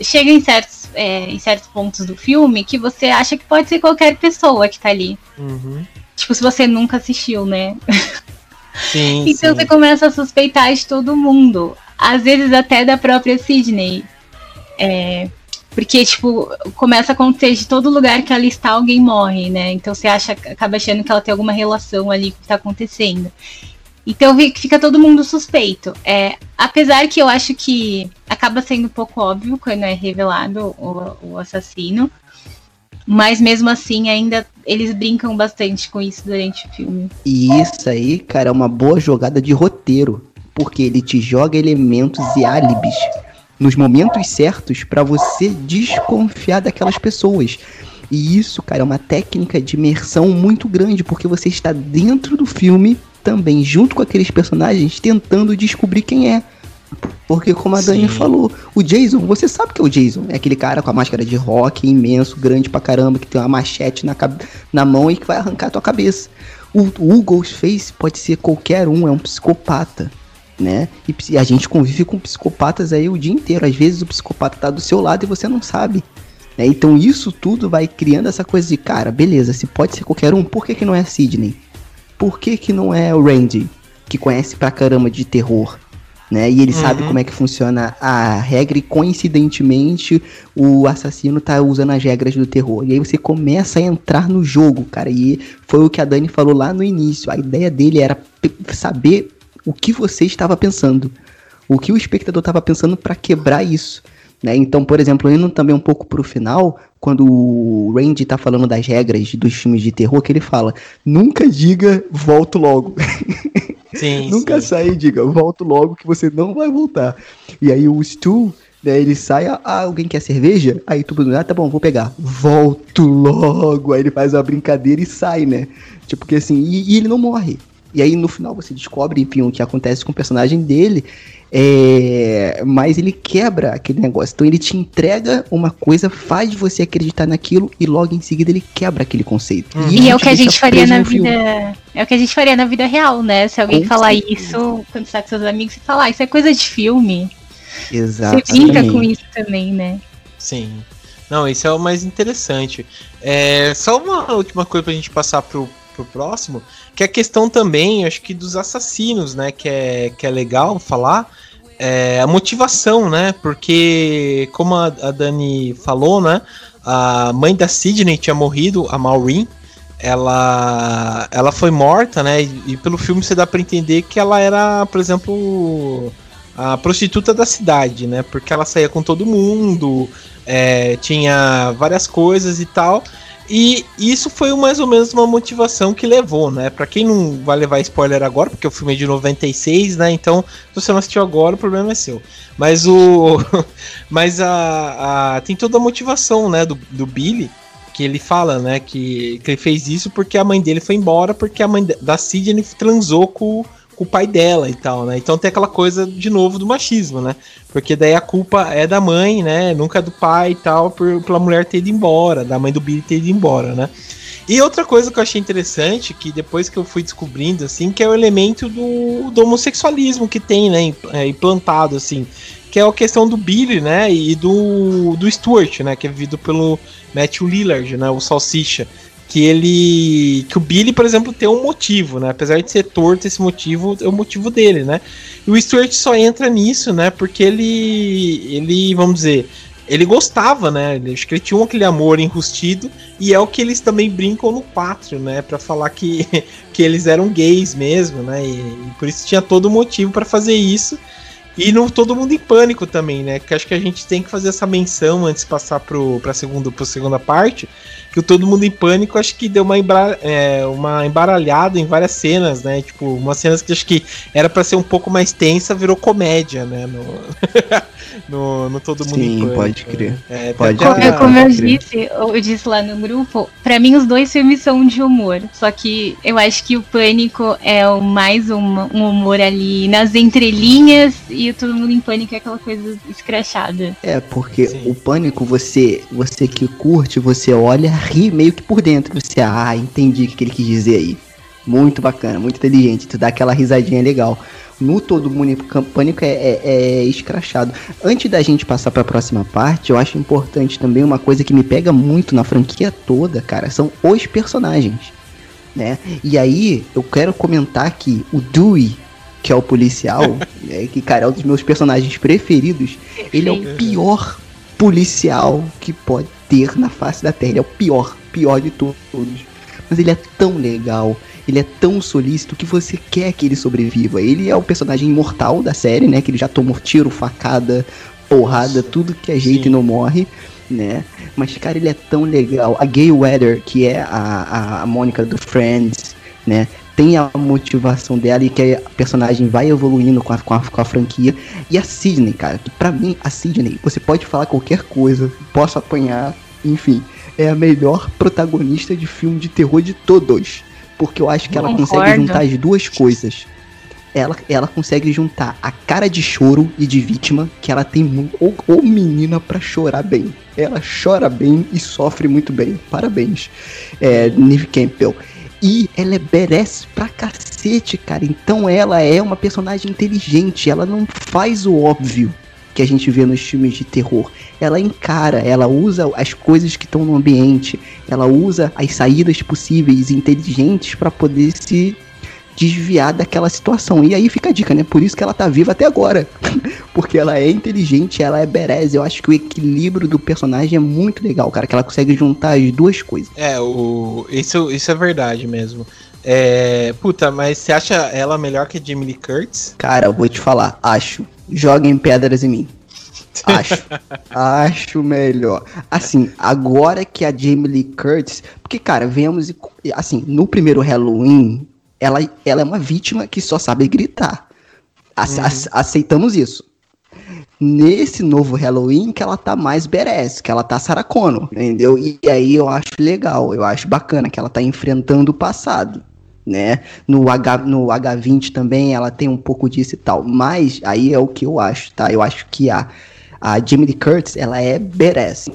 chega em certos, é, em certos pontos do filme que você acha que pode ser qualquer pessoa que tá ali. Uhum. Tipo, se você nunca assistiu, né? Sim, então sim. você começa a suspeitar de todo mundo. Às vezes até da própria Sidney. É, porque, tipo, começa a acontecer de todo lugar que ela está, alguém morre, né? Então você acha, acaba achando que ela tem alguma relação ali com o que está acontecendo. Então fica todo mundo suspeito. É, apesar que eu acho que acaba sendo um pouco óbvio quando é revelado o, o assassino. Mas mesmo assim, ainda eles brincam bastante com isso durante o filme. E isso aí, cara, é uma boa jogada de roteiro. Porque ele te joga elementos e álibis nos momentos certos para você desconfiar daquelas pessoas. E isso, cara, é uma técnica de imersão muito grande, porque você está dentro do filme também, junto com aqueles personagens, tentando descobrir quem é. Porque, como a Dani falou, o Jason, você sabe que é o Jason. É aquele cara com a máscara de rock imenso, grande pra caramba, que tem uma machete na, na mão e que vai arrancar a tua cabeça. O, o Ghostface pode ser qualquer um, é um psicopata. né? E a gente convive com psicopatas aí o dia inteiro. Às vezes o psicopata tá do seu lado e você não sabe. Né? Então isso tudo vai criando essa coisa de, cara, beleza, se pode ser qualquer um, por que, que não é a Sidney? Por que, que não é o Randy, que conhece pra caramba de terror? Né? E ele uhum. sabe como é que funciona a regra e coincidentemente o assassino tá usando as regras do terror. E aí você começa a entrar no jogo, cara. E foi o que a Dani falou lá no início. A ideia dele era saber o que você estava pensando. O que o espectador estava pensando para quebrar isso. Né? Então, por exemplo, indo também um pouco pro final, quando o Randy tá falando das regras dos filmes de terror, que ele fala: nunca diga volto logo. Sim, nunca sim. sai e diga volto logo que você não vai voltar. E aí o Stu, né, ele sai, ah, alguém quer cerveja? Aí tu ah, tá bom, vou pegar. Volto logo. Aí ele faz uma brincadeira e sai, né? Tipo, porque assim, e, e ele não morre. E aí no final você descobre, enfim, o que acontece com o personagem dele. É, mas ele quebra aquele negócio. Então ele te entrega uma coisa, faz você acreditar naquilo e logo em seguida ele quebra aquele conceito. Hum. E, e é o que a gente faria na vida. É o que a gente faria na vida real, né? Se alguém com falar certeza. isso quando está com seus amigos, você falar, ah, isso é coisa de filme. Exato. Você brinca com isso também, né? Sim. Não, isso é o mais interessante. É, só uma última coisa pra gente passar pro, pro próximo, que é a questão também, acho que dos assassinos, né? Que é, que é legal falar. É, a motivação, né? Porque, como a, a, Dani falou, né? A mãe da Sidney tinha morrido, a Maureen. Ela, ela foi morta, né? E, e pelo filme você dá para entender que ela era, por exemplo, a prostituta da cidade, né? Porque ela saía com todo mundo, é, tinha várias coisas e tal. E isso foi mais ou menos uma motivação que levou, né? Pra quem não vai levar spoiler agora, porque o filme é de 96, né? Então, se você não assistiu agora, o problema é seu. Mas o. Mas a, a. Tem toda a motivação, né? Do, do Billy. Que ele fala, né? Que, que ele fez isso porque a mãe dele foi embora, porque a mãe da Sidney transou com com o pai dela e tal, né? Então tem aquela coisa de novo do machismo, né? Porque daí a culpa é da mãe, né? Nunca é do pai e tal, por, pela mulher ter ido embora, da mãe do Billy ter ido embora, né? E outra coisa que eu achei interessante, que depois que eu fui descobrindo, assim, que é o elemento do, do homossexualismo que tem, né, é, implantado, assim, que é a questão do Billy, né, e do, do Stuart, né, que é vivido pelo Matthew Lillard, né, o Salsicha, que ele que o Billy, por exemplo, tem um motivo, né? Apesar de ser torto, esse motivo é o motivo dele, né? E o Stuart só entra nisso, né? Porque ele ele, vamos dizer, ele gostava, né? Acho que ele tinha aquele amor enrustido e é o que eles também brincam no Pátrio, né? Para falar que, que eles eram gays mesmo, né? E, e por isso tinha todo motivo para fazer isso. E no Todo Mundo em Pânico também, né? Que acho que a gente tem que fazer essa menção antes de passar pro, pra, segunda, pra segunda parte que o Todo Mundo em Pânico acho que deu uma, embra, é, uma embaralhada em várias cenas, né? Tipo, umas cenas que acho que era para ser um pouco mais tensa, virou comédia, né? No, no, no, Todo Mundo Sim, em Pânico. pode crer. É, pode como, crer. como eu disse, eu disse lá no grupo, para mim os dois filmes são de humor. Só que eu acho que o Pânico é o mais um, um humor ali nas entrelinhas e o Todo Mundo em Pânico é aquela coisa escrachada. É, porque Sim. o Pânico, você, você que curte, você olha ri meio que por dentro. Você, ah, entendi o que ele quis dizer aí. Muito bacana, muito inteligente. Tu dá aquela risadinha legal. No todo mundo pânico é, é, é escrachado. Antes da gente passar para a próxima parte, eu acho importante também uma coisa que me pega muito na franquia toda, cara, são os personagens, né? E aí eu quero comentar que o Dewey, que é o policial, né, que cara é um dos meus personagens preferidos, ele é o pior policial que pode ter na face da Terra. Ele é o pior, pior de todos. Mas ele é tão legal, ele é tão solícito que você quer que ele sobreviva. Ele é o personagem imortal da série, né? Que ele já tomou tiro, facada, porrada, tudo que é jeito Sim. e não morre, né? Mas, cara, ele é tão legal. A Gay Weather, que é a, a, a Mônica do Friends, né? Tem a motivação dela e que a personagem vai evoluindo com a, com a, com a franquia. E a Sidney, cara, que pra mim, a Sidney, você pode falar qualquer coisa, posso apanhar, enfim, é a melhor protagonista de filme de terror de todos. Porque eu acho que ela Concordo. consegue juntar as duas coisas. Ela, ela consegue juntar a cara de choro e de vítima, que ela tem ou, ou menina para chorar bem. Ela chora bem e sofre muito bem. Parabéns, é, Campbell. E ela é badass pra cacete cara. Então ela é uma personagem inteligente, ela não faz o óbvio que a gente vê nos filmes de terror. Ela encara, ela usa as coisas que estão no ambiente, ela usa as saídas possíveis inteligentes para poder se desviar daquela situação. E aí fica a dica, né? Por isso que ela tá viva até agora. Porque ela é inteligente, ela é berez. Eu acho que o equilíbrio do personagem é muito legal, cara. Que ela consegue juntar as duas coisas. É, o... isso, isso é verdade mesmo. É. Puta, mas você acha ela melhor que a Jamie Lee Curtis? Cara, eu vou te falar, acho. Joguem pedras em mim. Acho. acho melhor. Assim, agora que a Jamie Lee Curtis. Porque, cara, vemos. Assim, no primeiro Halloween, ela, ela é uma vítima que só sabe gritar. Ace, uhum. aceitamos isso. Nesse novo Halloween que ela tá mais badass, que ela tá saracono, entendeu? E aí eu acho legal, eu acho bacana que ela tá enfrentando o passado, né? No, H, no H20 também ela tem um pouco disso e tal, mas aí é o que eu acho, tá? Eu acho que a, a Jamie Lee Curtis, ela é badass.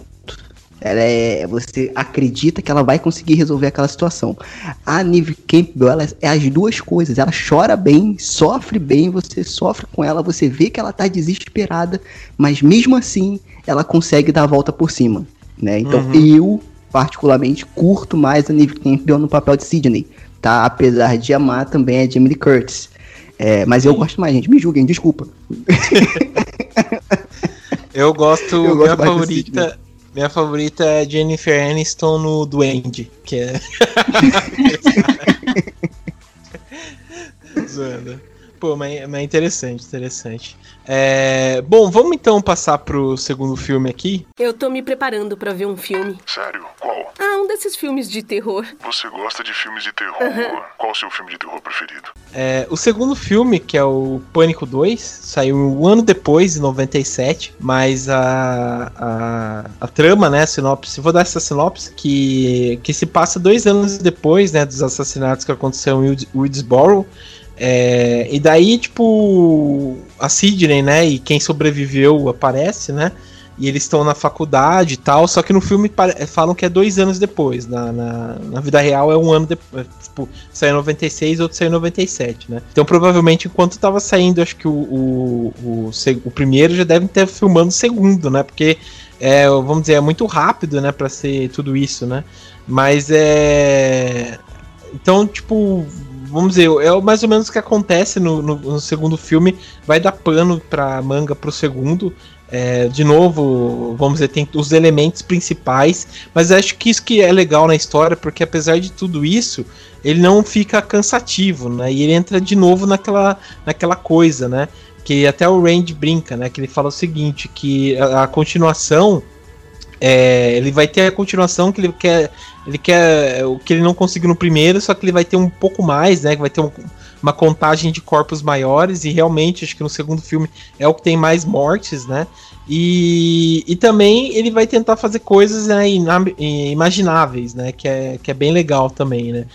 Ela é, você acredita que ela vai conseguir resolver aquela situação. A Neve Campbell, ela é as duas coisas. Ela chora bem, sofre bem, você sofre com ela, você vê que ela tá desesperada, mas mesmo assim ela consegue dar a volta por cima, né? Então uhum. eu particularmente curto mais a Neve Campbell no papel de Sidney, tá? Apesar de amar também a Jamie Lee Curtis. É, mas eu gosto mais, gente. Me julguem, desculpa. eu gosto, eu gosto minha favorita minha favorita é Jennifer Aniston no Duende, que é. Zoando. Pô, mas, mas é interessante, interessante. É, bom, vamos então passar pro segundo filme aqui. Eu tô me preparando para ver um filme. Sério? Qual? Ah, um desses filmes de terror. Você gosta de filmes de terror? Uhum. Qual o seu filme de terror preferido? É, o segundo filme, que é o Pânico 2, saiu um ano depois, em 97, mas a, a, a trama, né, a sinopse, vou dar essa sinopse, que, que se passa dois anos depois, né, dos assassinatos que aconteceram em Woodsboro, é, e daí, tipo, a Sidney, né? E quem sobreviveu aparece, né? E eles estão na faculdade e tal, só que no filme falam que é dois anos depois. Na, na, na vida real é um ano depois. É, tipo, saiu em 96, outro saiu em 97, né? Então provavelmente enquanto tava saindo, acho que o, o, o, o primeiro já devem ter filmando o segundo, né? Porque, é, vamos dizer, é muito rápido, né? Pra ser tudo isso, né? Mas é. Então, tipo, vamos dizer, é mais ou menos o que acontece no, no, no segundo filme. Vai dar pano pra manga pro segundo. É, de novo, vamos dizer, tem os elementos principais, mas acho que isso que é legal na história, porque apesar de tudo isso, ele não fica cansativo, né? E ele entra de novo naquela, naquela coisa, né? Que até o Randy brinca, né? Que ele fala o seguinte, que a, a continuação é, ele vai ter a continuação que ele quer. Ele quer o que ele não conseguiu no primeiro, só que ele vai ter um pouco mais, né? Vai ter um, uma contagem de corpos maiores. E realmente, acho que no segundo filme é o que tem mais mortes, né? E, e também ele vai tentar fazer coisas né, imagináveis, né? Que é, que é bem legal também, né?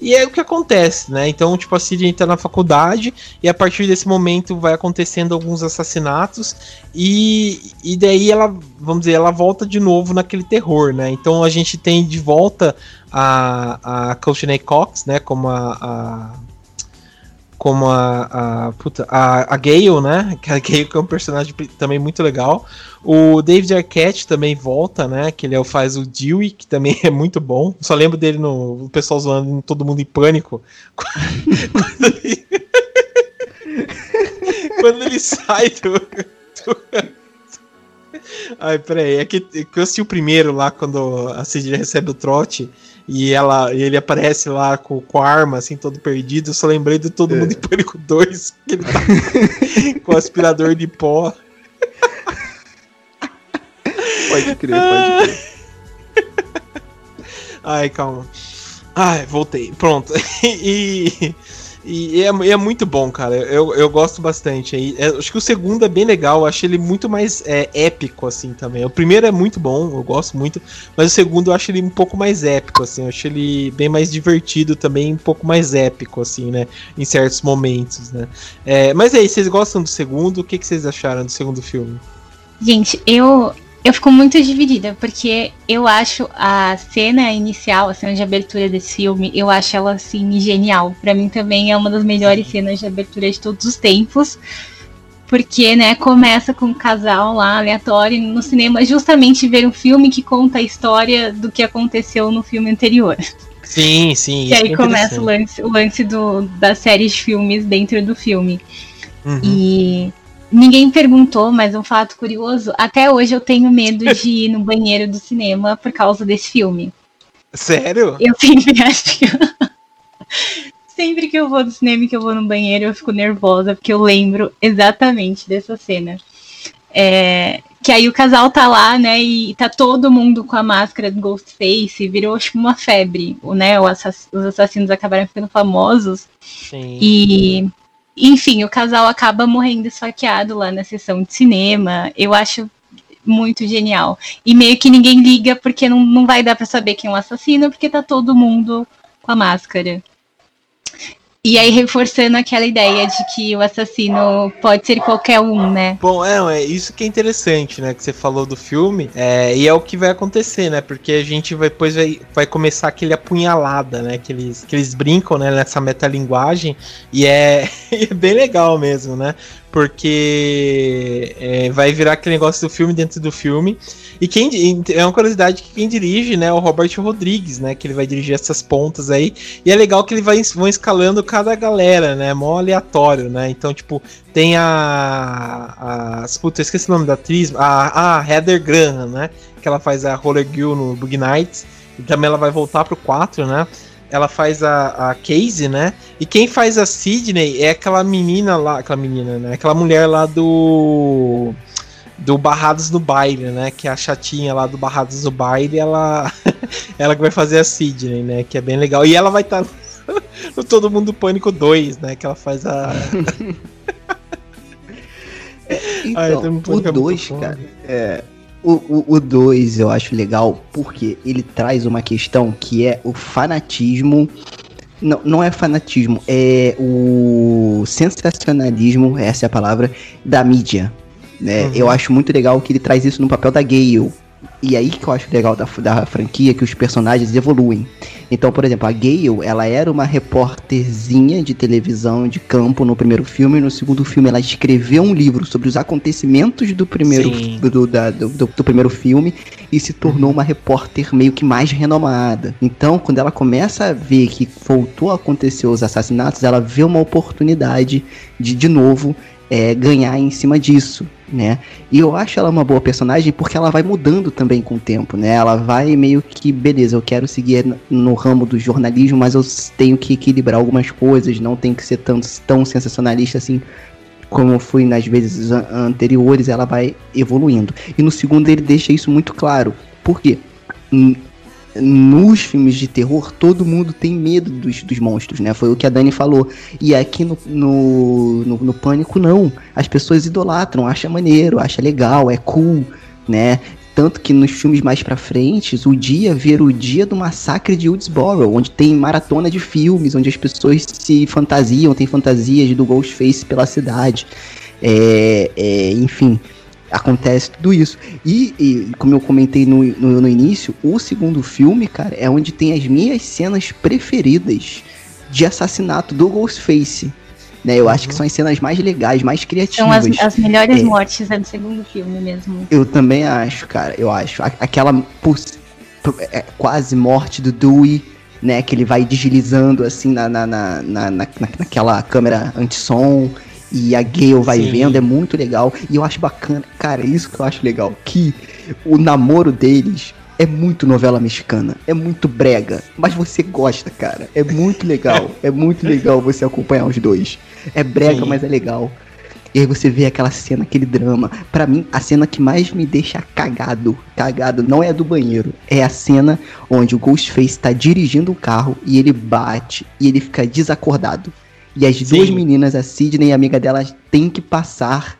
E é o que acontece, né? Então, tipo, a Cid entra na faculdade e a partir desse momento vai acontecendo alguns assassinatos e, e daí ela, vamos dizer, ela volta de novo naquele terror, né? Então a gente tem de volta a, a Courtney Cox, né? Como a, a como a, a, puta, a, a Gale, né? Que a Gale que é um personagem também muito legal. O David Arquette também volta, né? Que ele é faz o Dewey, que também é muito bom. Só lembro dele no o pessoal zoando Todo Mundo em Pânico. quando, ele... quando ele sai do... do... Ai, peraí, é que, que eu assisti o primeiro lá, quando a Cid recebe o trote, e ela e ele aparece lá com, com a arma, assim, todo perdido. Eu só lembrei de Todo é. Mundo em Pânico 2, que ele tá com aspirador de pó. Pode crer, pode crer. Ai, calma. Ai, voltei. Pronto. e, e é, é, muito bom, cara. Eu, eu gosto bastante. É, acho que o segundo é bem legal. Eu acho ele muito mais é, épico, assim, também. O primeiro é muito bom, eu gosto muito. Mas o segundo eu acho ele um pouco mais épico, assim. Eu acho ele bem mais divertido também, um pouco mais épico, assim, né? Em certos momentos, né? É, mas aí, vocês gostam do segundo? O que, que vocês acharam do segundo filme? Gente, eu Eu fico muito dividida, porque eu acho a cena inicial, a cena de abertura desse filme, eu acho ela assim genial. Para mim também é uma das melhores cenas de abertura de todos os tempos. Porque, né, começa com um casal lá aleatório no cinema justamente ver um filme que conta a história do que aconteceu no filme anterior. Sim, sim. E aí é começa o lance, o lance do, da série de filmes dentro do filme. Uhum. E ninguém perguntou, mas um fato curioso: até hoje eu tenho medo de ir no banheiro do cinema por causa desse filme. Sério? Eu sempre acho que. sempre que eu vou no cinema e que eu vou no banheiro, eu fico nervosa, porque eu lembro exatamente dessa cena. É, que aí o casal tá lá, né, e tá todo mundo com a máscara do Ghostface, virou tipo uma febre, né, assass os assassinos acabaram ficando famosos. Sim. E, enfim, o casal acaba morrendo esfaqueado lá na sessão de cinema. Eu acho muito genial. E meio que ninguém liga porque não, não vai dar para saber quem é o assassino, porque tá todo mundo com a máscara. E aí reforçando aquela ideia de que o assassino pode ser qualquer um, né? Bom, é, é isso que é interessante, né? Que você falou do filme. É, e é o que vai acontecer, né? Porque a gente vai, depois vai, vai começar aquele apunhalada, né? Que eles, que eles brincam né, nessa metalinguagem. E é, é bem legal mesmo, né? Porque é, vai virar aquele negócio do filme dentro do filme. E quem é uma curiosidade que quem dirige, né, é o Robert Rodrigues, né, que ele vai dirigir essas pontas aí. E é legal que ele vai vão escalando cada galera, né, mó aleatório, né? Então, tipo, tem a a puta, eu esqueci o nome da atriz, a, a Heather Graham, né, que ela faz a Roller Girl no Bug Nights. E também ela vai voltar pro 4, né? Ela faz a, a Casey, né? E quem faz a Sidney é aquela menina lá, aquela menina, né? Aquela mulher lá do do Barrados no Baile, né? Que é a chatinha lá do Barrados no Baile, ela ela que vai fazer a Sidney, né? Que é bem legal. E ela vai estar tá no Todo Mundo Pânico 2, né? Que ela faz a então, Ai, o 2, cara, é, o 2 eu acho legal porque ele traz uma questão que é o fanatismo. Não, não é fanatismo, é o sensacionalismo, essa é a palavra, da mídia. Né? Uhum. Eu acho muito legal que ele traz isso no papel da Gale. E aí que eu acho legal da, da franquia, que os personagens evoluem. Então, por exemplo, a Gale, ela era uma repórterzinha de televisão de campo no primeiro filme, e no segundo filme ela escreveu um livro sobre os acontecimentos do primeiro, do, da, do, do, do, primeiro filme e se tornou uma repórter meio que mais renomada. Então, quando ela começa a ver que voltou a acontecer os assassinatos, ela vê uma oportunidade de, de novo, é, ganhar em cima disso, né? E eu acho ela uma boa personagem porque ela vai mudando também com o tempo, né? Ela vai meio que, beleza, eu quero seguir no ramo do jornalismo, mas eu tenho que equilibrar algumas coisas, não tem que ser tão, tão sensacionalista assim como fui nas vezes anteriores, ela vai evoluindo. E no segundo ele deixa isso muito claro. Por quê? Nos filmes de terror, todo mundo tem medo dos, dos monstros, né? Foi o que a Dani falou. E aqui no, no, no, no Pânico, não. As pessoas idolatram, acham maneiro, acham legal, é cool, né? Tanto que nos filmes mais pra frente, o dia vira o dia do massacre de Woodsboro, onde tem maratona de filmes, onde as pessoas se fantasiam, tem fantasias do Ghostface pela cidade. É, é, enfim, acontece tudo isso. E, e como eu comentei no, no, no, início, o segundo filme, cara, é onde tem as minhas cenas preferidas de assassinato do Ghostface. Né, eu uhum. acho que são as cenas mais legais, mais criativas. São as, as melhores é, mortes é do segundo filme mesmo. Eu também acho, cara. Eu acho. Aquela é, quase morte do Dewey, né? Que ele vai deslizando assim na, na, na, na, na naquela câmera anti-som e a Gale vai Sim. vendo, é muito legal. E eu acho bacana, cara, isso que eu acho legal, que o namoro deles é muito novela mexicana, é muito brega, mas você gosta, cara. É muito legal, é muito legal você acompanhar os dois. É brega, Sim. mas é legal. E aí você vê aquela cena, aquele drama. Para mim, a cena que mais me deixa cagado, cagado, não é a do banheiro. É a cena onde o Ghostface tá dirigindo o carro e ele bate e ele fica desacordado. E as Sim. duas meninas, a Sidney e a amiga dela, têm que passar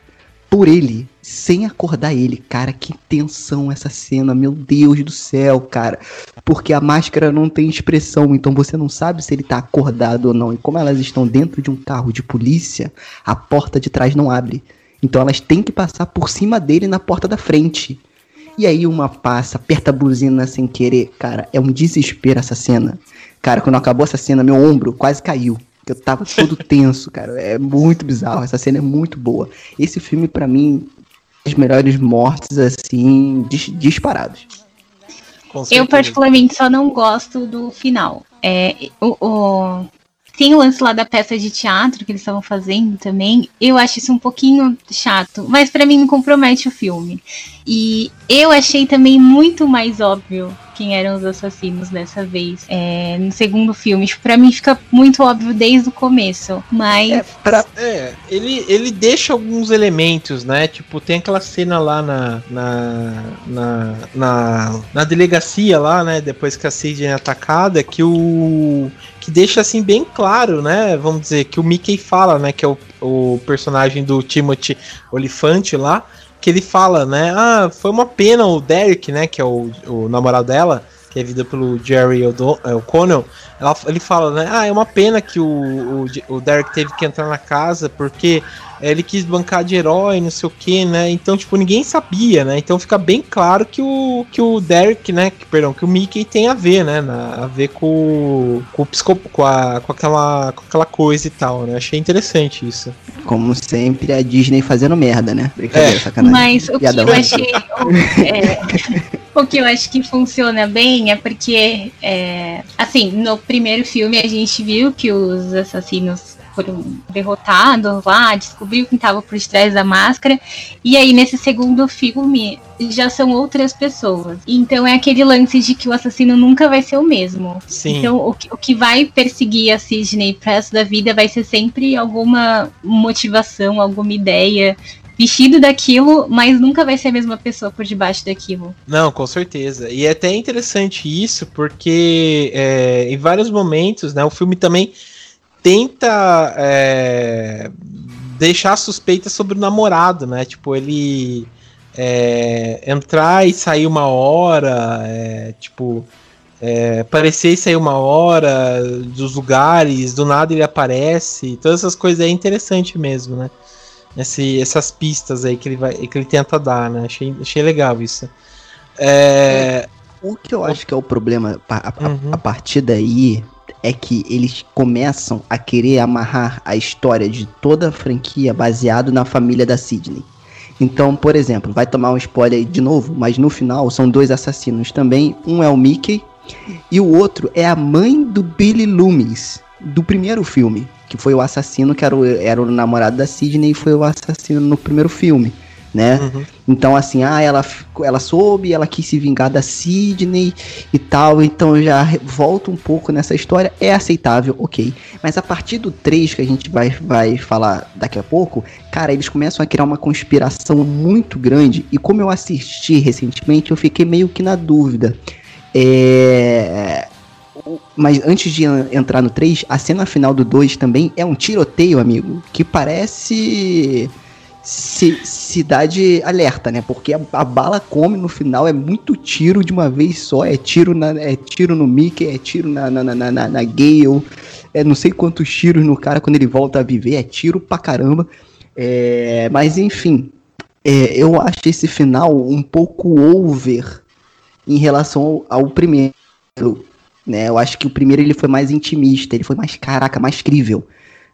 por ele, sem acordar ele. Cara, que tensão essa cena, meu Deus do céu, cara. Porque a máscara não tem expressão, então você não sabe se ele tá acordado ou não. E como elas estão dentro de um carro de polícia, a porta de trás não abre. Então elas têm que passar por cima dele na porta da frente. E aí uma passa, aperta a buzina sem querer. Cara, é um desespero essa cena. Cara, quando acabou essa cena, meu ombro quase caiu. Eu tava todo tenso, cara. É muito bizarro. Essa cena é muito boa. Esse filme, para mim, as melhores mortes, assim, dis disparados. Eu, particularmente, só não gosto do final. É, o, o, tem o lance lá da peça de teatro que eles estavam fazendo também. Eu acho isso um pouquinho chato, mas para mim não compromete o filme. E eu achei também muito mais óbvio quem eram os assassinos dessa vez. É, no segundo filme, para mim fica muito óbvio desde o começo, mas é, pra, é, ele ele deixa alguns elementos, né? Tipo, tem aquela cena lá na na, na, na, na delegacia lá, né, depois que a Sidney é atacada, que o que deixa assim bem claro, né? Vamos dizer que o Mickey fala, né, que é o, o personagem do Timothy Olifante lá, que ele fala, né? Ah, foi uma pena o Derek, né? Que é o, o namorado dela, que é vida pelo Jerry é, O'Connell. ele fala, né? Ah, é uma pena que o, o, o Derek teve que entrar na casa porque ele quis bancar de herói, não sei o que, né? Então, tipo, ninguém sabia, né? Então fica bem claro que o, que o Derek, né? Que, perdão, que o Mickey tem a ver, né? Na, a ver com, com, o psico, com, a, com, aquela, com aquela coisa e tal, né? Achei interessante isso. Como sempre, a Disney fazendo merda, né? Brincadeira, é. sacanagem. Mas o que eu achei. é, o que eu acho que funciona bem é porque, é, assim, no primeiro filme a gente viu que os assassinos foram derrotados lá, descobriu quem estava por trás da máscara. E aí, nesse segundo filme, já são outras pessoas. Então é aquele lance de que o assassino nunca vai ser o mesmo. Sim. Então o, o que vai perseguir a Sidney pro resto da vida vai ser sempre alguma motivação, alguma ideia vestido daquilo, mas nunca vai ser a mesma pessoa por debaixo daquilo. Não, com certeza. E é até interessante isso, porque é, em vários momentos, né, o filme também tenta é, deixar suspeita sobre o namorado, né? Tipo, ele é, entrar e sair uma hora, é, tipo, é, aparecer e sair uma hora dos lugares, do nada ele aparece, todas essas coisas é interessante mesmo, né? Esse, essas pistas aí que ele, vai, que ele tenta dar, né? Achei, achei legal isso. É... O que eu acho que é o problema a, a, uhum. a partir daí é que eles começam a querer amarrar a história de toda a franquia baseado na família da Sidney. Então, por exemplo, vai tomar um spoiler de novo, mas no final são dois assassinos também. Um é o Mickey e o outro é a mãe do Billy Loomis, do primeiro filme, que foi o assassino que era o, era o namorado da Sidney e foi o assassino no primeiro filme né? Uhum. Então, assim, ah, ela, ela soube, ela quis se vingar da Sidney e tal, então já volta um pouco nessa história, é aceitável, ok. Mas a partir do 3, que a gente vai, vai falar daqui a pouco, cara, eles começam a criar uma conspiração muito grande, e como eu assisti recentemente, eu fiquei meio que na dúvida. É. Mas antes de entrar no 3, a cena final do 2 também é um tiroteio, amigo, que parece cidade alerta, né? Porque a, a, bala come no final, é muito tiro de uma vez só. É tiro, na, é tiro no Mickey, é tiro na, na, na, na, na Gale, é não sei quantos tiros no cara quando ele volta a viver, é tiro pra caramba. É, mas enfim, é, eu acho esse final um pouco over em relação ao, ao primeiro. Né? Eu acho que o primeiro ele foi mais intimista, ele foi mais caraca, mais crível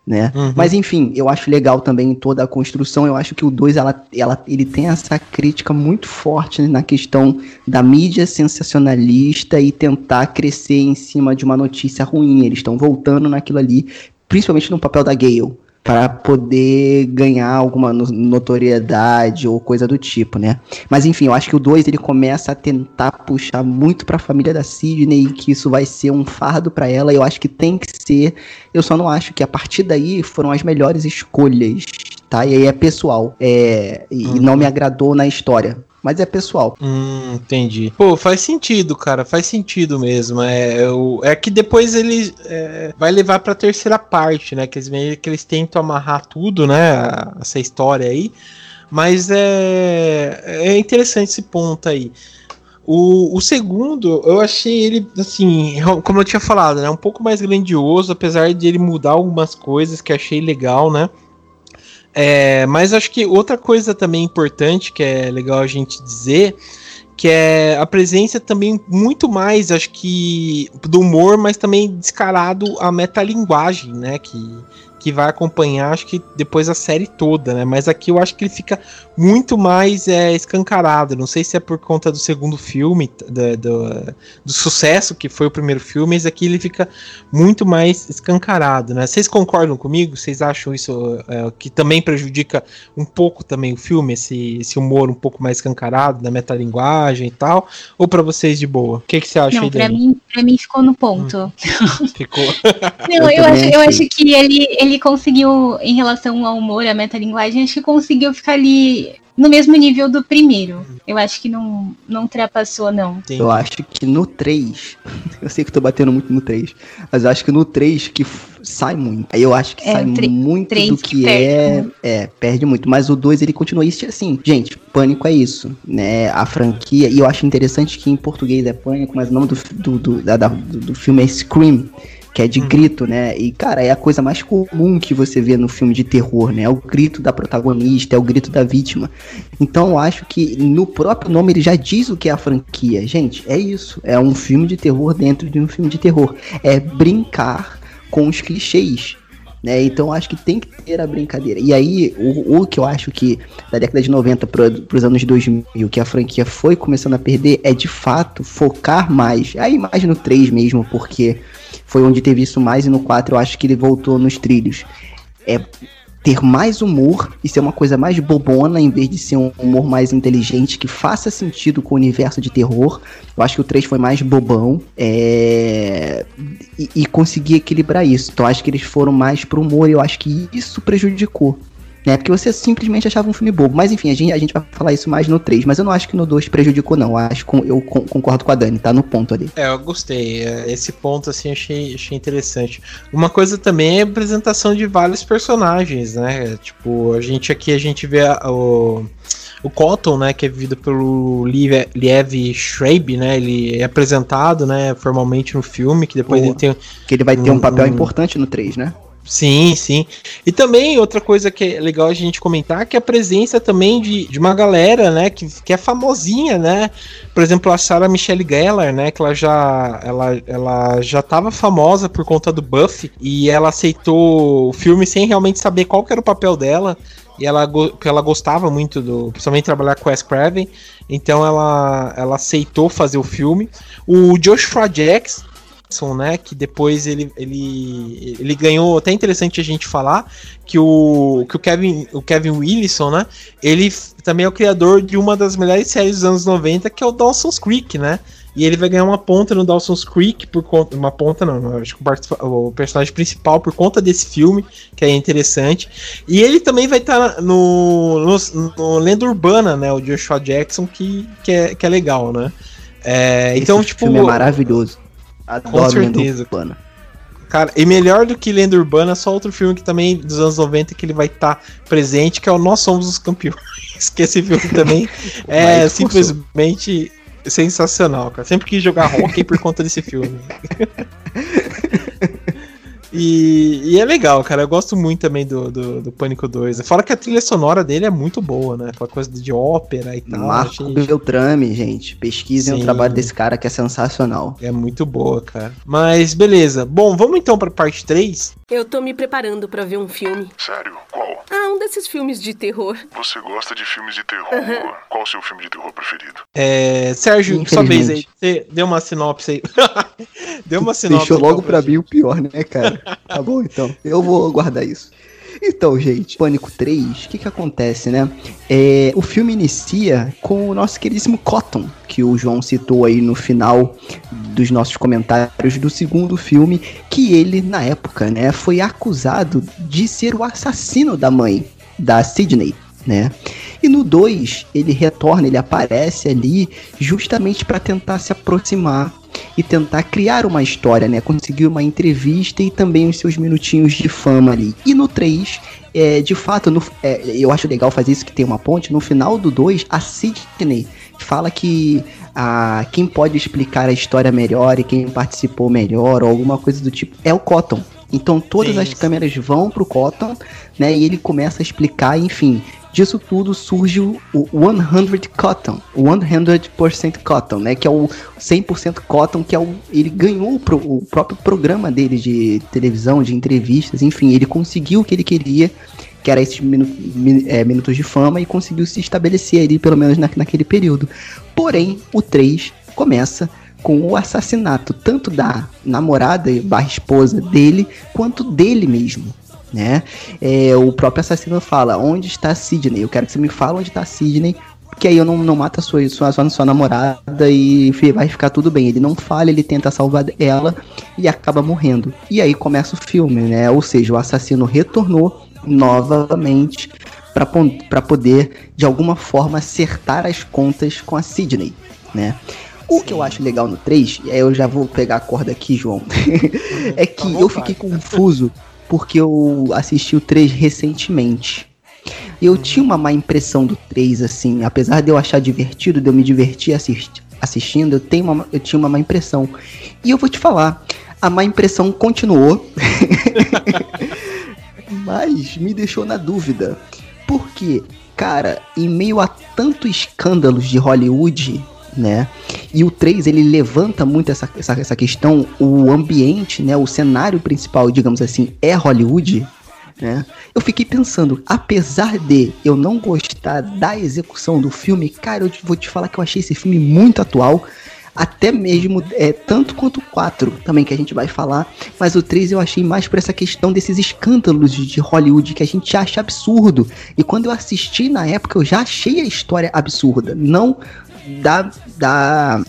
né? Uhum. Mas enfim, eu acho legal também toda a construção. Eu acho que o 2 ela, ela, ele tem essa crítica muito forte na questão da mídia sensacionalista e tentar crescer em cima de uma notícia ruim. Eles estão voltando naquilo ali, principalmente no papel da Gale para poder ganhar alguma notoriedade ou coisa do tipo, né? Mas enfim, eu acho que o 2 ele começa a tentar puxar muito para a família da Sidney e que isso vai ser um fardo para ela. Eu acho que tem que ser. Eu só não acho que a partir daí foram as melhores escolhas, tá? E aí é pessoal. É, e uhum. não me agradou na história mas é pessoal. Hum, entendi. Pô, faz sentido, cara, faz sentido mesmo. É, é, é que depois ele é, vai levar pra terceira parte, né? Que eles, que eles tentam amarrar tudo, né? Essa história aí. Mas é, é interessante esse ponto aí. O, o, segundo, eu achei ele, assim, como eu tinha falado, né? Um pouco mais grandioso, apesar de ele mudar algumas coisas que achei legal, né? É, mas acho que outra coisa também importante que é legal a gente dizer que é a presença também muito mais, acho que, do humor, mas também descarado a metalinguagem, né? Que que vai acompanhar, acho que depois a série toda, né? Mas aqui eu acho que ele fica muito mais é, escancarado. Não sei se é por conta do segundo filme, do, do, do, sucesso que foi o primeiro filme, mas aqui ele fica muito mais escancarado, né? Vocês concordam comigo? Vocês acham isso é, que também prejudica um pouco também o filme, esse, esse humor um pouco mais escancarado, da metalinguagem e tal? Ou para vocês de boa? O que, que você acha Não, aí, pra mim, pra mim ficou no ponto. Hum. Ficou. Não, eu, eu acho, eu acho que ele, ele ele conseguiu, em relação ao humor, a metalinguagem, acho que conseguiu ficar ali no mesmo nível do primeiro. Eu acho que não, não ultrapassou, não. Sim. Eu acho que no 3, eu sei que tô batendo muito no 3, mas eu acho que no 3 que sai muito. Aí eu acho que é, sai muito do que, que é. É, perde muito. Mas o 2 ele continua isso assim. Gente, pânico é isso, né? A franquia. E eu acho interessante que em português é pânico, mas o nome do, do, do, da, do, do filme é Scream que é de uhum. grito, né? E, cara, é a coisa mais comum que você vê no filme de terror, né? É o grito da protagonista, é o grito da vítima. Então, eu acho que no próprio nome ele já diz o que é a franquia. Gente, é isso. É um filme de terror dentro de um filme de terror. É brincar com os clichês. Né? Então acho que tem que ter a brincadeira. E aí, o, o que eu acho que da década de 90 para os anos 2000, que a franquia foi começando a perder, é de fato focar mais. Aí mais no 3 mesmo, porque foi onde teve isso mais, e no 4 eu acho que ele voltou nos trilhos. É ter mais humor e ser uma coisa mais bobona em vez de ser um humor mais inteligente que faça sentido com o universo de terror. Eu acho que o 3 foi mais bobão é... e, e conseguir equilibrar isso. Então acho que eles foram mais pro humor e eu acho que isso prejudicou né? Porque você simplesmente achava um filme bobo. Mas enfim, a gente, a gente vai falar isso mais no 3. Mas eu não acho que no 2 prejudicou, não. Eu, acho, eu concordo com a Dani, tá no ponto ali. É, eu gostei. É, esse ponto, assim, achei, achei interessante. Uma coisa também é a apresentação de vários personagens, né? Tipo, a gente aqui, a gente vê a, o o Cotton, né, que é vivido pelo Liev Schreiber, né, ele é apresentado, né, formalmente no filme, que depois ele tem... Que ele vai ter um, um papel um... importante no 3, né? Sim, sim. E também outra coisa que é legal a gente comentar que é a presença também de, de uma galera, né, que, que é famosinha, né? Por exemplo, a Sarah Michelle Gellar, né, que ela já ela, ela já estava famosa por conta do Buffy e ela aceitou o filme sem realmente saber qual era o papel dela. E ela, ela gostava muito do. Principalmente trabalhar com Wes Craven. Então ela, ela aceitou fazer o filme. O Joshua Jackson, né? Que depois ele, ele, ele ganhou. Até interessante a gente falar que o, que o Kevin o Kevin Wilson, né? Ele também é o criador de uma das melhores séries dos anos 90, que é o Dawson's Creek, né? E ele vai ganhar uma ponta no Dawson's Creek por conta. Uma ponta não, acho que o, personagem principal por conta desse filme, que é interessante. E ele também vai estar tá no, no, no, Lenda Urbana, né? O Joshua Jackson, que, que, é, que é legal, né? É, então, tipo. filme é maravilhoso. Adoro Com certeza. Urbana. Cara, e melhor do que Lenda Urbana, só outro filme que também dos anos 90 que ele vai estar tá presente, que é o Nós Somos os Campeões. que esse filme também é simplesmente sensacional, cara. Sempre quis jogar hockey por conta desse filme. E, e, é legal, cara. Eu gosto muito também do, do, do, Pânico 2. Fora que a trilha sonora dele é muito boa, né? Aquela coisa de ópera e tal. Marco achei... Beltrame, gente. Pesquisem Sim. o trabalho desse cara que é sensacional. É muito boa, cara. Mas beleza. Bom, vamos então pra parte 3. Eu tô me preparando para ver um filme. Sério? Qual? Ah, um desses filmes de terror. Você gosta de filmes de terror? Uhum. Qual o seu filme de terror preferido? É. Sérgio, sua vez aí. Você deu uma sinopse aí. deu uma sinopse. Deixou logo pra mim o pior, né, cara? Tá bom, então. Eu vou guardar isso. Então, gente, Pânico 3, o que que acontece, né? É, o filme inicia com o nosso queridíssimo Cotton, que o João citou aí no final dos nossos comentários do segundo filme, que ele, na época, né, foi acusado de ser o assassino da mãe, da Sidney, né? E no 2, ele retorna, ele aparece ali justamente para tentar se aproximar e tentar criar uma história, né? Conseguir uma entrevista e também os seus minutinhos de fama ali. E no 3, é, de fato, no, é, eu acho legal fazer isso que tem uma ponte. No final do 2, a Sidney fala que a, quem pode explicar a história melhor e quem participou melhor ou alguma coisa do tipo é o Cotton. Então todas Sim. as câmeras vão pro Cotton, né? E ele começa a explicar, enfim, disso tudo surge o 100 Cotton, o 100% Cotton, né, que é o 100% Cotton, que é o ele ganhou pro, o próprio programa dele de televisão, de entrevistas, enfim, ele conseguiu o que ele queria, que era esses minu, min, é, minutos de fama e conseguiu se estabelecer ali pelo menos na, naquele período. Porém, o 3 começa com o assassinato tanto da namorada barra esposa dele quanto dele mesmo. Né? É, o próprio assassino fala: Onde está Sidney? Eu quero que você me fale onde está Sidney, que aí eu não, não mato a sua, sua, sua, sua namorada e vai ficar tudo bem. Ele não fala, ele tenta salvar ela e acaba morrendo. E aí começa o filme, né? Ou seja, o assassino retornou novamente para poder, de alguma forma, acertar as contas com a Sidney, né? O que eu acho legal no 3, e aí eu já vou pegar a corda aqui, João, é que eu fiquei confuso porque eu assisti o 3 recentemente. Eu uhum. tinha uma má impressão do 3, assim, apesar de eu achar divertido, de eu me divertir assist assistindo, eu, tenho uma, eu tinha uma má impressão. E eu vou te falar, a má impressão continuou, mas me deixou na dúvida. Porque, cara, em meio a tantos escândalos de Hollywood, né? E o 3 ele levanta muito essa, essa, essa questão, o ambiente, né? O cenário principal, digamos assim, é Hollywood, né? Eu fiquei pensando, apesar de eu não gostar da execução do filme, cara, eu vou te falar que eu achei esse filme muito atual até mesmo é, tanto quanto o 4 também que a gente vai falar, mas o 3 eu achei mais por essa questão desses escândalos de Hollywood que a gente acha absurdo. E quando eu assisti na época eu já achei a história absurda, não da, da,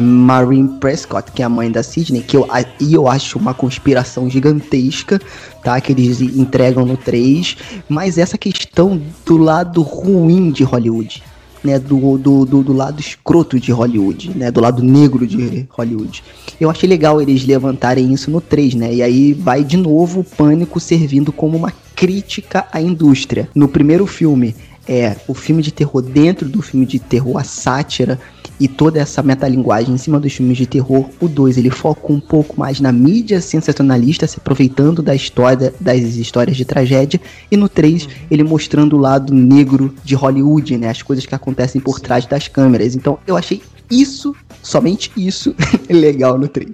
Marine Prescott, que é a mãe da Sidney, que eu, e eu acho uma conspiração gigantesca, tá? Que eles entregam no 3, mas essa questão do lado ruim de Hollywood. Né, do, do, do, do, lado escroto de Hollywood, né, do lado negro de Hollywood. Eu achei legal eles levantarem isso no 3, né, e aí vai de novo o Pânico servindo como uma crítica à indústria. No primeiro filme, é o filme de terror dentro do filme de terror, a sátira e toda essa metalinguagem em cima dos filmes de terror. O 2 ele foca um pouco mais na mídia sensacionalista, se aproveitando da história das histórias de tragédia, e no 3 uhum. ele mostrando o lado negro de Hollywood, né, as coisas que acontecem por trás das câmeras. Então eu achei isso, somente isso, é legal no 3.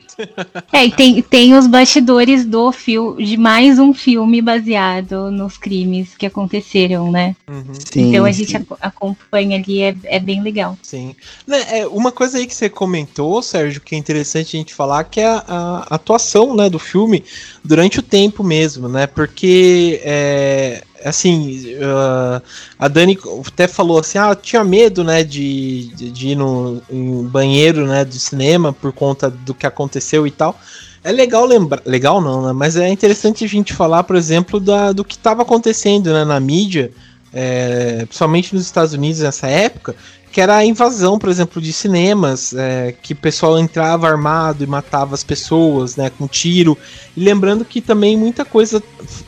É, e tem, tem os bastidores do filme, de mais um filme baseado nos crimes que aconteceram, né? Uhum. Sim, então a sim. gente acompanha ali, é, é bem legal. Sim. Né, é, uma coisa aí que você comentou, Sérgio, que é interessante a gente falar, que é a, a atuação né, do filme durante o tempo mesmo, né? Porque é, assim, uh, a Dani até falou assim, ah, tinha medo, né, de, de, de ir no banheiro, né, do cinema por conta do que aconteceu e tal. É legal lembrar, legal não, né, mas é interessante a gente falar, por exemplo, da, do que estava acontecendo, né, na mídia, é, principalmente nos Estados Unidos nessa época, que era a invasão, por exemplo, de cinemas, é, que o pessoal entrava armado e matava as pessoas, né, com tiro. E lembrando que também muita coisa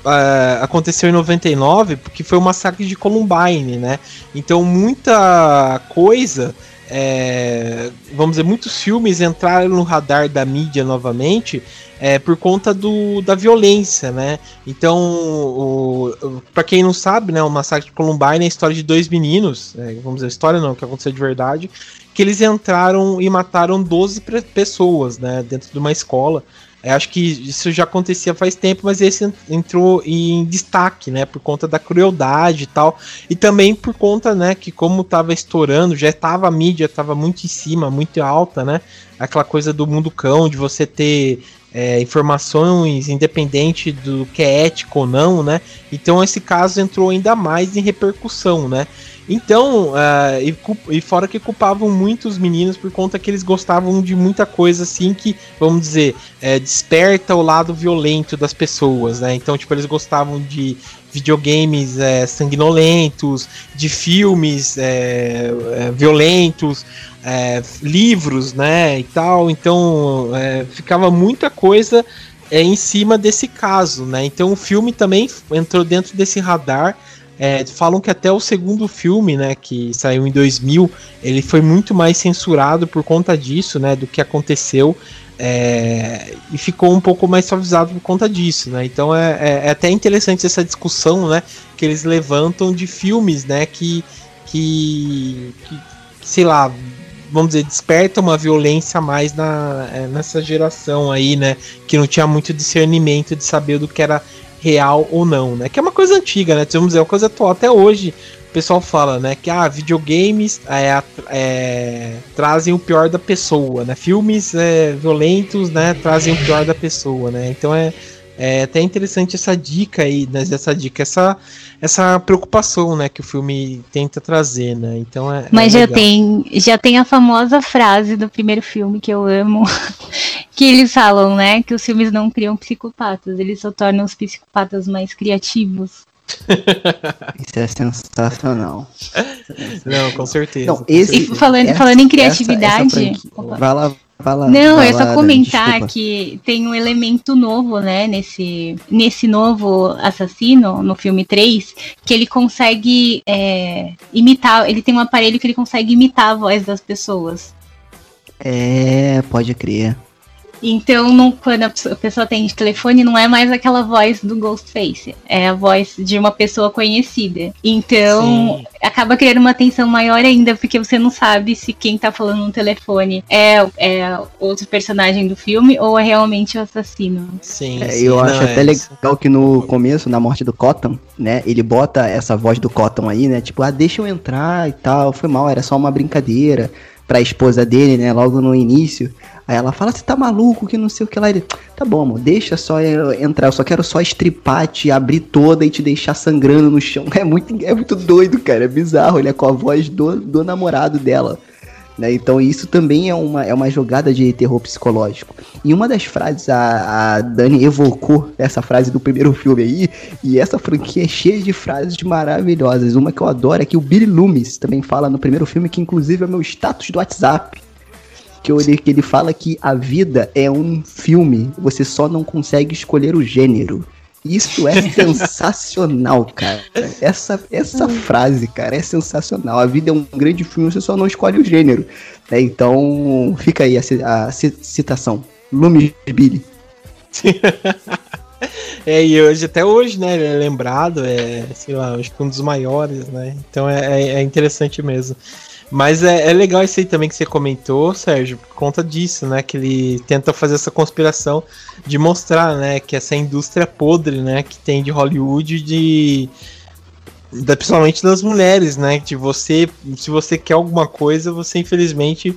é, aconteceu em 99, porque foi o massacre de Columbine, né? Então muita coisa é, vamos dizer, muitos filmes entraram no radar da mídia novamente é, por conta do, da violência, né? Então, para quem não sabe, né, o Massacre de Columbine é a história de dois meninos, é, vamos dizer, história não, que aconteceu de verdade, que eles entraram e mataram 12 pessoas, né, dentro de uma escola. Eu acho que isso já acontecia faz tempo, mas esse entrou em destaque, né, por conta da crueldade e tal, e também por conta, né, que como estava estourando, já estava a mídia estava muito em cima, muito alta, né, aquela coisa do mundo cão, de você ter é, informações independente do que é ético ou não, né, então esse caso entrou ainda mais em repercussão, né, então, uh, e, e, fora que culpavam muitos meninos por conta que eles gostavam de muita coisa assim que, vamos dizer, é, desperta o lado violento das pessoas, né? Então, tipo, eles gostavam de videogames é, sanguinolentos, de filmes é, violentos, livros, né? E tal. Então, ficava muita coisa em cima desse caso, né? Então, o filme também entrou dentro desse radar é, falam que até o segundo filme, né, que saiu em 2000, ele foi muito mais censurado por conta disso, né, do que aconteceu. É, e ficou um pouco mais suavizado por conta disso, né? Então é, é, é, até interessante essa discussão, né? Que eles levantam de filmes, né? Que, que, que sei lá, vamos dizer, desperta uma violência mais na, é, nessa geração aí, né? Que não tinha muito discernimento de saber do que era real ou não, né? Que é uma coisa antiga, né? Vamos dizer, é uma coisa atual. Até hoje, o pessoal fala, né? Que ah, videogames é, é, trazem o pior da pessoa, né? Filmes é, violentos, né? Trazem o pior da pessoa, né? Então é, é até interessante essa dica aí, né? Essa dica, essa, essa preocupação, né? Que o filme tenta trazer, né? Então é. Mas é já tem, já tem a famosa frase do primeiro filme que eu amo, que eles falam, né? Que os filmes não criam psicopatas, eles só tornam os psicopatas mais criativos. Isso é sensacional. Não, com certeza. Não, esse, e falando, essa, falando em criatividade. Essa, essa vai lá, Fala, não, é só comentar desculpa. que tem um elemento novo, né, nesse, nesse novo assassino, no filme 3, que ele consegue é, imitar, ele tem um aparelho que ele consegue imitar a voz das pessoas. É, pode crer. Então, não, quando a pessoa atende telefone, não é mais aquela voz do Ghostface, é a voz de uma pessoa conhecida. Então, Sim. acaba criando uma tensão maior ainda, porque você não sabe se quem tá falando no telefone é, é outro personagem do filme ou é realmente o assassino. Sim. É, eu acho até é legal que no começo, na morte do Cotton, né, ele bota essa voz do Cotton aí, né, tipo, ah, deixa eu entrar e tal, foi mal, era só uma brincadeira pra esposa dele, né, logo no início. Aí ela fala, você tá maluco, que não sei o que lá. Ele, tá bom, amor, deixa só entrar, eu só quero só estripar, te abrir toda e te deixar sangrando no chão. É muito, é muito doido, cara, é bizarro, ele é com a voz do, do namorado dela. Né? Então isso também é uma, é uma jogada de terror psicológico. E uma das frases, a, a Dani evocou essa frase do primeiro filme aí, e essa franquia é cheia de frases maravilhosas. Uma que eu adoro é que o Billy Loomis também fala no primeiro filme, que inclusive é meu status do WhatsApp que, eu, que ele fala que a vida é um filme, você só não consegue escolher o gênero. Isso é sensacional, cara. Essa, essa frase, cara, é sensacional. A vida é um grande filme, você só não escolhe o gênero. É, então, fica aí a, a, citação. Lume Billy. é, e hoje, até hoje, né, ele é lembrado, é, sei lá, acho que um dos maiores, né? Então é, é, é interessante mesmo. Mas é, é legal isso aí também que você comentou, Sérgio, por conta disso, né? Que ele tenta fazer essa conspiração de mostrar, né? Que essa indústria podre, né? Que tem de Hollywood, de, de principalmente das mulheres, né? De você, se você quer alguma coisa, você infelizmente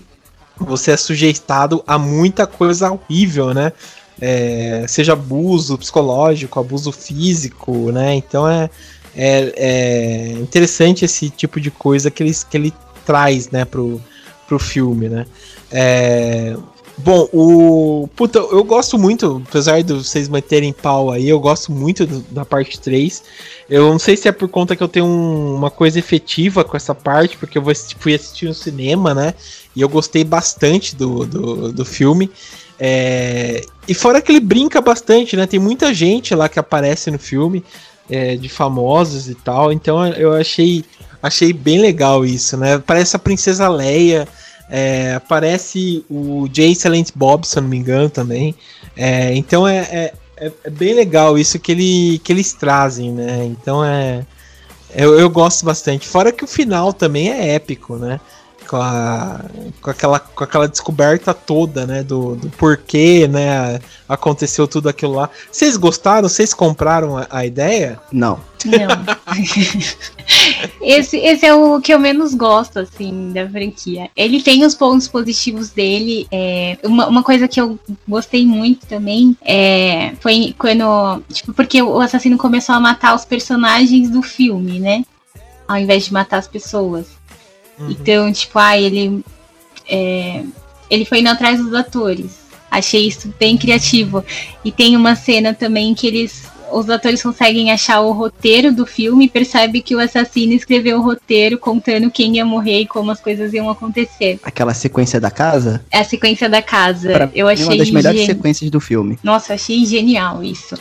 você é sujeitado a muita coisa horrível, né? É, seja abuso psicológico, abuso físico, né? Então é, é, é, interessante esse tipo de coisa que ele, que ele traz, né, pro, pro filme, né. É, bom, o. Puta, eu gosto muito, apesar de vocês manterem pau aí, eu gosto muito do, da parte 3. Eu não sei se é por conta que eu tenho um, uma coisa efetiva com essa parte, porque eu fui assistir no cinema, né? E eu gostei bastante do, do, do filme. É, e fora que ele brinca bastante, né? Tem muita gente lá que aparece no filme, é, de famosos e tal. Então eu achei Achei bem legal isso, né? Parece a Princesa Leia, é, parece o Jay Silent Bob, se eu não me engano, também. É, então é, é, é, é, bem legal isso que, ele, que eles trazem, né? Então é. Eu, eu gosto bastante. Fora que o final também é épico, né? Com, a, com, aquela, com aquela descoberta toda, né? Do, do porquê, né? Aconteceu tudo aquilo lá. Vocês gostaram? Vocês compraram a, a ideia? Não. Não. esse, esse é o que eu menos gosto, assim, da franquia. Ele tem os pontos positivos dele. É, uma, uma coisa que eu gostei muito também é, foi quando. Tipo, porque o assassino começou a matar os personagens do filme, né? Ao invés de matar as pessoas. Uhum. Então, tipo, ah, ele. É, ele foi indo atrás dos atores. Achei isso bem criativo. E tem uma cena também que eles os atores conseguem achar o roteiro do filme e percebe que o assassino escreveu o roteiro contando quem ia morrer e como as coisas iam acontecer. Aquela sequência da casa? É a sequência da casa. Pra eu achei uma das melhores sequências do filme. Nossa, eu achei genial isso.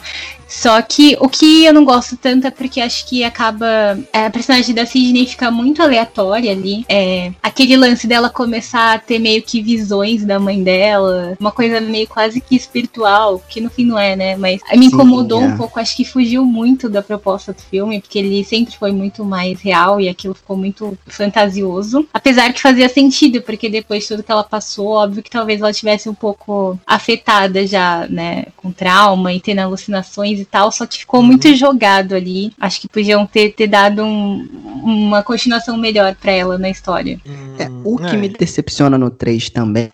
Só que o que eu não gosto tanto é porque acho que acaba. É, a personagem da Sidney fica muito aleatória ali. É, aquele lance dela começar a ter meio que visões da mãe dela, uma coisa meio quase que espiritual, que no fim não é, né? Mas me incomodou Sim, é. um pouco, acho que fugiu muito da proposta do filme, porque ele sempre foi muito mais real e aquilo ficou muito fantasioso. Apesar que fazia sentido, porque depois de tudo que ela passou, óbvio que talvez ela tivesse um pouco afetada já, né? Com trauma e tendo alucinações e tal, só que ficou uhum. muito jogado ali. Acho que podiam ter, ter dado um, uma continuação melhor para ela na história. É, o que é. me decepciona no 3 também,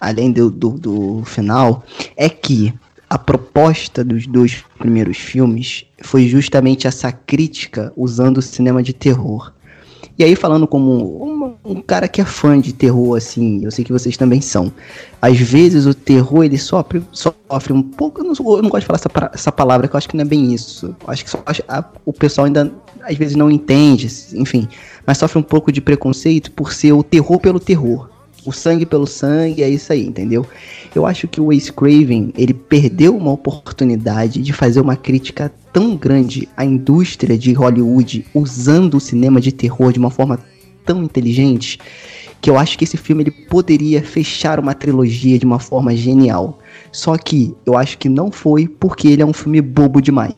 além do, do, do final, é que a proposta dos dois primeiros filmes foi justamente essa crítica usando o cinema de terror. E aí, falando como um, um, cara que é fã de terror, assim, eu sei que vocês também são. Às vezes o terror ele sofre, sofre um pouco. Eu não, eu não gosto de falar essa, essa palavra, que eu acho que não é bem isso. Eu acho que só, a, o pessoal ainda às vezes não entende, enfim. Mas sofre um pouco de preconceito por ser o terror pelo terror o sangue pelo sangue, é isso aí, entendeu? Eu acho que o Ace Craven, ele perdeu uma oportunidade de fazer uma crítica tão grande à indústria de Hollywood usando o cinema de terror de uma forma tão inteligente que eu acho que esse filme ele poderia fechar uma trilogia de uma forma genial. Só que eu acho que não foi porque ele é um filme bobo demais.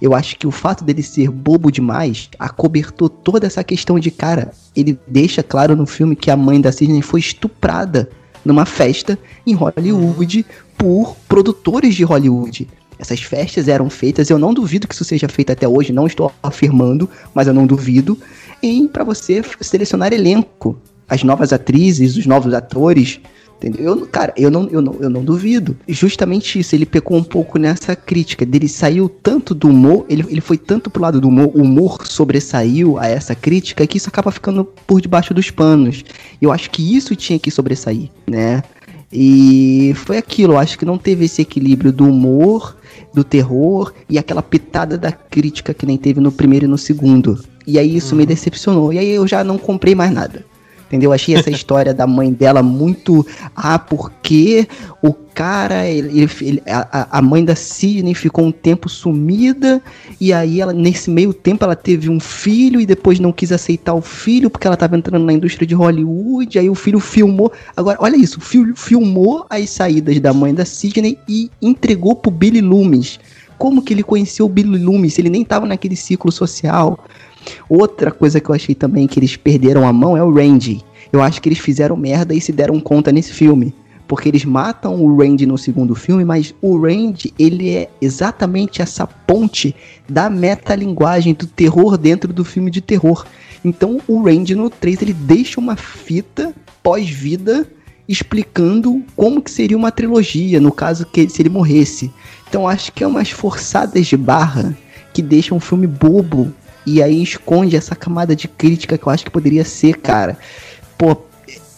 Eu acho que o fato dele ser bobo demais acobertou toda essa questão de cara. Ele deixa claro no filme que a mãe da Sidney foi estuprada numa festa em Hollywood por produtores de Hollywood. Essas festas eram feitas, eu não duvido que isso seja feito até hoje, não estou afirmando, mas eu não duvido, em para você selecionar elenco, as novas atrizes, os novos atores, Entendeu? Eu, cara, eu não, eu, não, eu não duvido. Justamente isso, ele pecou um pouco nessa crítica. Dele saiu tanto do humor, ele, ele foi tanto pro lado do humor, o humor sobressaiu a essa crítica que isso acaba ficando por debaixo dos panos. Eu acho que isso tinha que sobressair, né? E foi aquilo, eu acho que não teve esse equilíbrio do humor, do terror e aquela pitada da crítica que nem teve no primeiro e no segundo. E aí isso uhum. me decepcionou. E aí eu já não comprei mais nada. Entendeu? Achei essa história da mãe dela muito. Ah, porque o cara, ele, ele, a, a mãe da Sidney ficou um tempo sumida, e aí ela, nesse meio tempo, ela teve um filho e depois não quis aceitar o filho porque ela estava entrando na indústria de Hollywood. Aí o filho filmou. Agora, olha isso, o filho filmou as saídas da mãe da Sidney e entregou pro Billy Loomis. Como que ele conheceu o Billy Loomis? Ele nem estava naquele ciclo social. Outra coisa que eu achei também que eles perderam a mão é o Randy. Eu acho que eles fizeram merda e se deram conta nesse filme. Porque eles matam o Randy no segundo filme, mas o Randy, ele é exatamente essa ponte da metalinguagem do terror dentro do filme de terror. Então o Randy no 3 ele deixa uma fita pós-vida explicando como que seria uma trilogia, no caso que se ele morresse. Então acho que é umas forçadas de barra que deixam um filme bobo e aí esconde essa camada de crítica que eu acho que poderia ser, cara. Pô,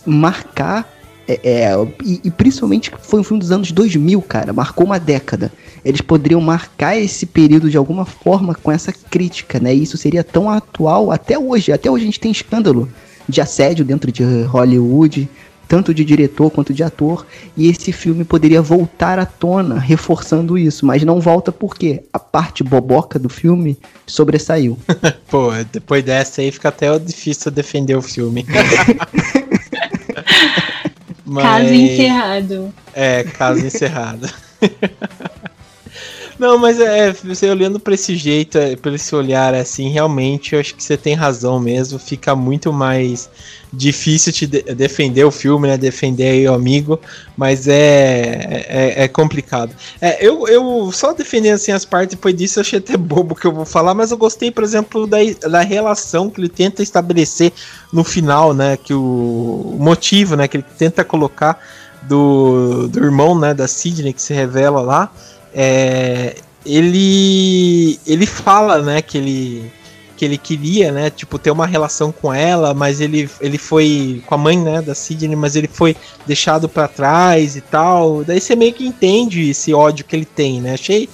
marcar. É, é, e, e, principalmente foi um filme dos anos 2000, cara. Marcou uma década. Eles poderiam marcar esse período de alguma forma com essa crítica, né? E isso seria tão atual até hoje. Até hoje a gente tem escândalo de assédio dentro de Hollywood, tanto de diretor quanto de ator, e esse filme poderia voltar à tona, reforçando isso, mas não volta porque a parte boboca do filme sobressaiu. Pô, depois dessa aí fica até difícil defender o filme. mas... Caso encerrado. É, caso encerrado. Não, mas é, você olhando para esse jeito, é, esse olhar assim, realmente eu acho que você tem razão mesmo. Fica muito mais difícil te de defender o filme, né? Defender o amigo, mas é, é, é complicado. É, eu, eu só defendendo assim as partes depois disso, eu achei até bobo que eu vou falar, mas eu gostei, por exemplo, da, da relação que ele tenta estabelecer no final, né? Que o, o motivo, né? Que ele tenta colocar do, do irmão, né? Da Sidney que se revela lá é, ele ele fala, né, que ele que ele queria, né? Tipo, ter uma relação com ela, mas ele, ele foi com a mãe, né, da Sidney, mas ele foi deixado para trás e tal. Daí você meio que entende esse ódio que ele tem, né? Achei,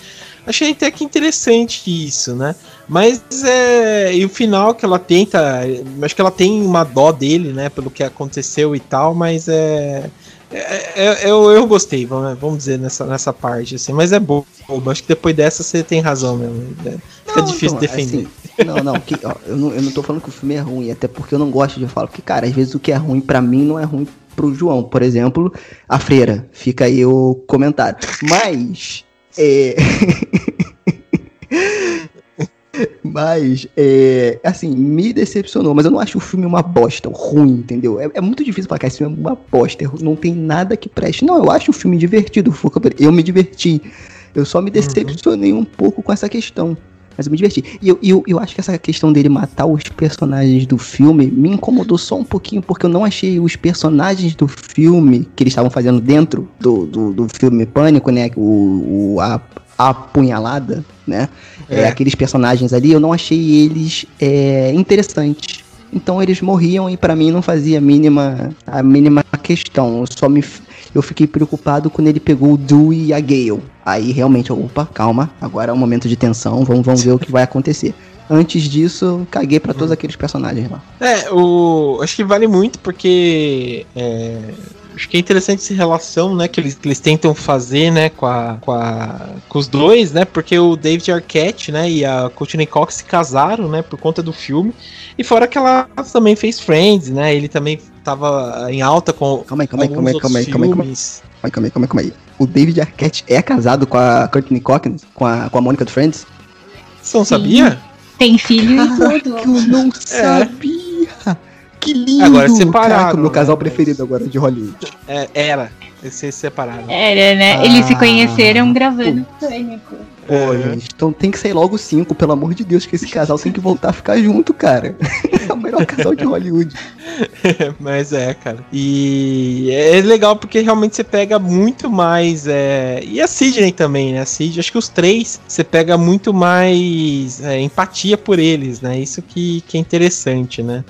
achei até que interessante isso, né? Mas é. E o final que ela tenta. Acho que ela tem uma dó dele, né? Pelo que aconteceu e tal, mas é. É, é, eu, eu gostei, vamos, vamos dizer, nessa, nessa parte, assim, mas é bobo. Acho que depois dessa você tem razão mesmo. Né? Fica não, difícil então, defender. Assim, não, não, que, ó, eu não, eu não tô falando que o filme é ruim, até porque eu não gosto de falar, porque, cara, às vezes o que é ruim para mim não é ruim pro João. Por exemplo, a freira. Fica aí o comentário. Mas. É. Mas, é, assim, me decepcionou. Mas eu não acho o filme uma bosta, ruim, entendeu? É, é muito difícil falar que esse filme é uma bosta, é não tem nada que preste. Não, eu acho o filme divertido, eu me diverti. Eu só me uhum. decepcionei um pouco com essa questão. Mas eu me diverti. E eu, eu, eu acho que essa questão dele matar os personagens do filme me incomodou só um pouquinho, porque eu não achei os personagens do filme que eles estavam fazendo dentro do, do, do filme Pânico, né? O, o, a, a apunhalada, né? É. É, aqueles personagens ali, eu não achei eles é, interessantes. Então eles morriam e para mim não fazia a mínima, a mínima questão. Eu só me eu fiquei preocupado quando ele pegou o Dewey e a Gale. Aí realmente, opa, calma, agora é um momento de tensão, vamos, vamos ver o que vai acontecer. Antes disso, caguei para todos aqueles personagens lá. É, o acho que vale muito porque é, acho que é interessante essa relação, né, que eles, que eles tentam fazer, né, com a, com a com os dois, né, porque o David Arquette, né, e a Courtney Cox se casaram, né, por conta do filme. E fora que ela também fez Friends, né, ele também tava em alta com Calma aí, calma aí, calma aí, calma aí, calma aí, calma aí. Calma aí, calma aí, calma aí. O David Arquette é casado com a Courtney Cox, com a com a Mônica do Friends? Você não Sim. sabia? Tem filho e tudo. Eu não é. sabia. Que lindo! Agora separaram. meu casal né? preferido agora de Hollywood. É, era. Eles se separaram. Era, né? Ah, Eles se conheceram gravando Pânico. Pô, é. gente, então tem que sair logo cinco, pelo amor de Deus, que esse casal tem que voltar a ficar junto, cara. É o melhor casal de Hollywood. Mas é, cara. E é legal porque realmente você pega muito mais. É... E a Sidney também, né? A Sidney, acho que os três você pega muito mais é, empatia por eles, né? Isso que, que é interessante, né?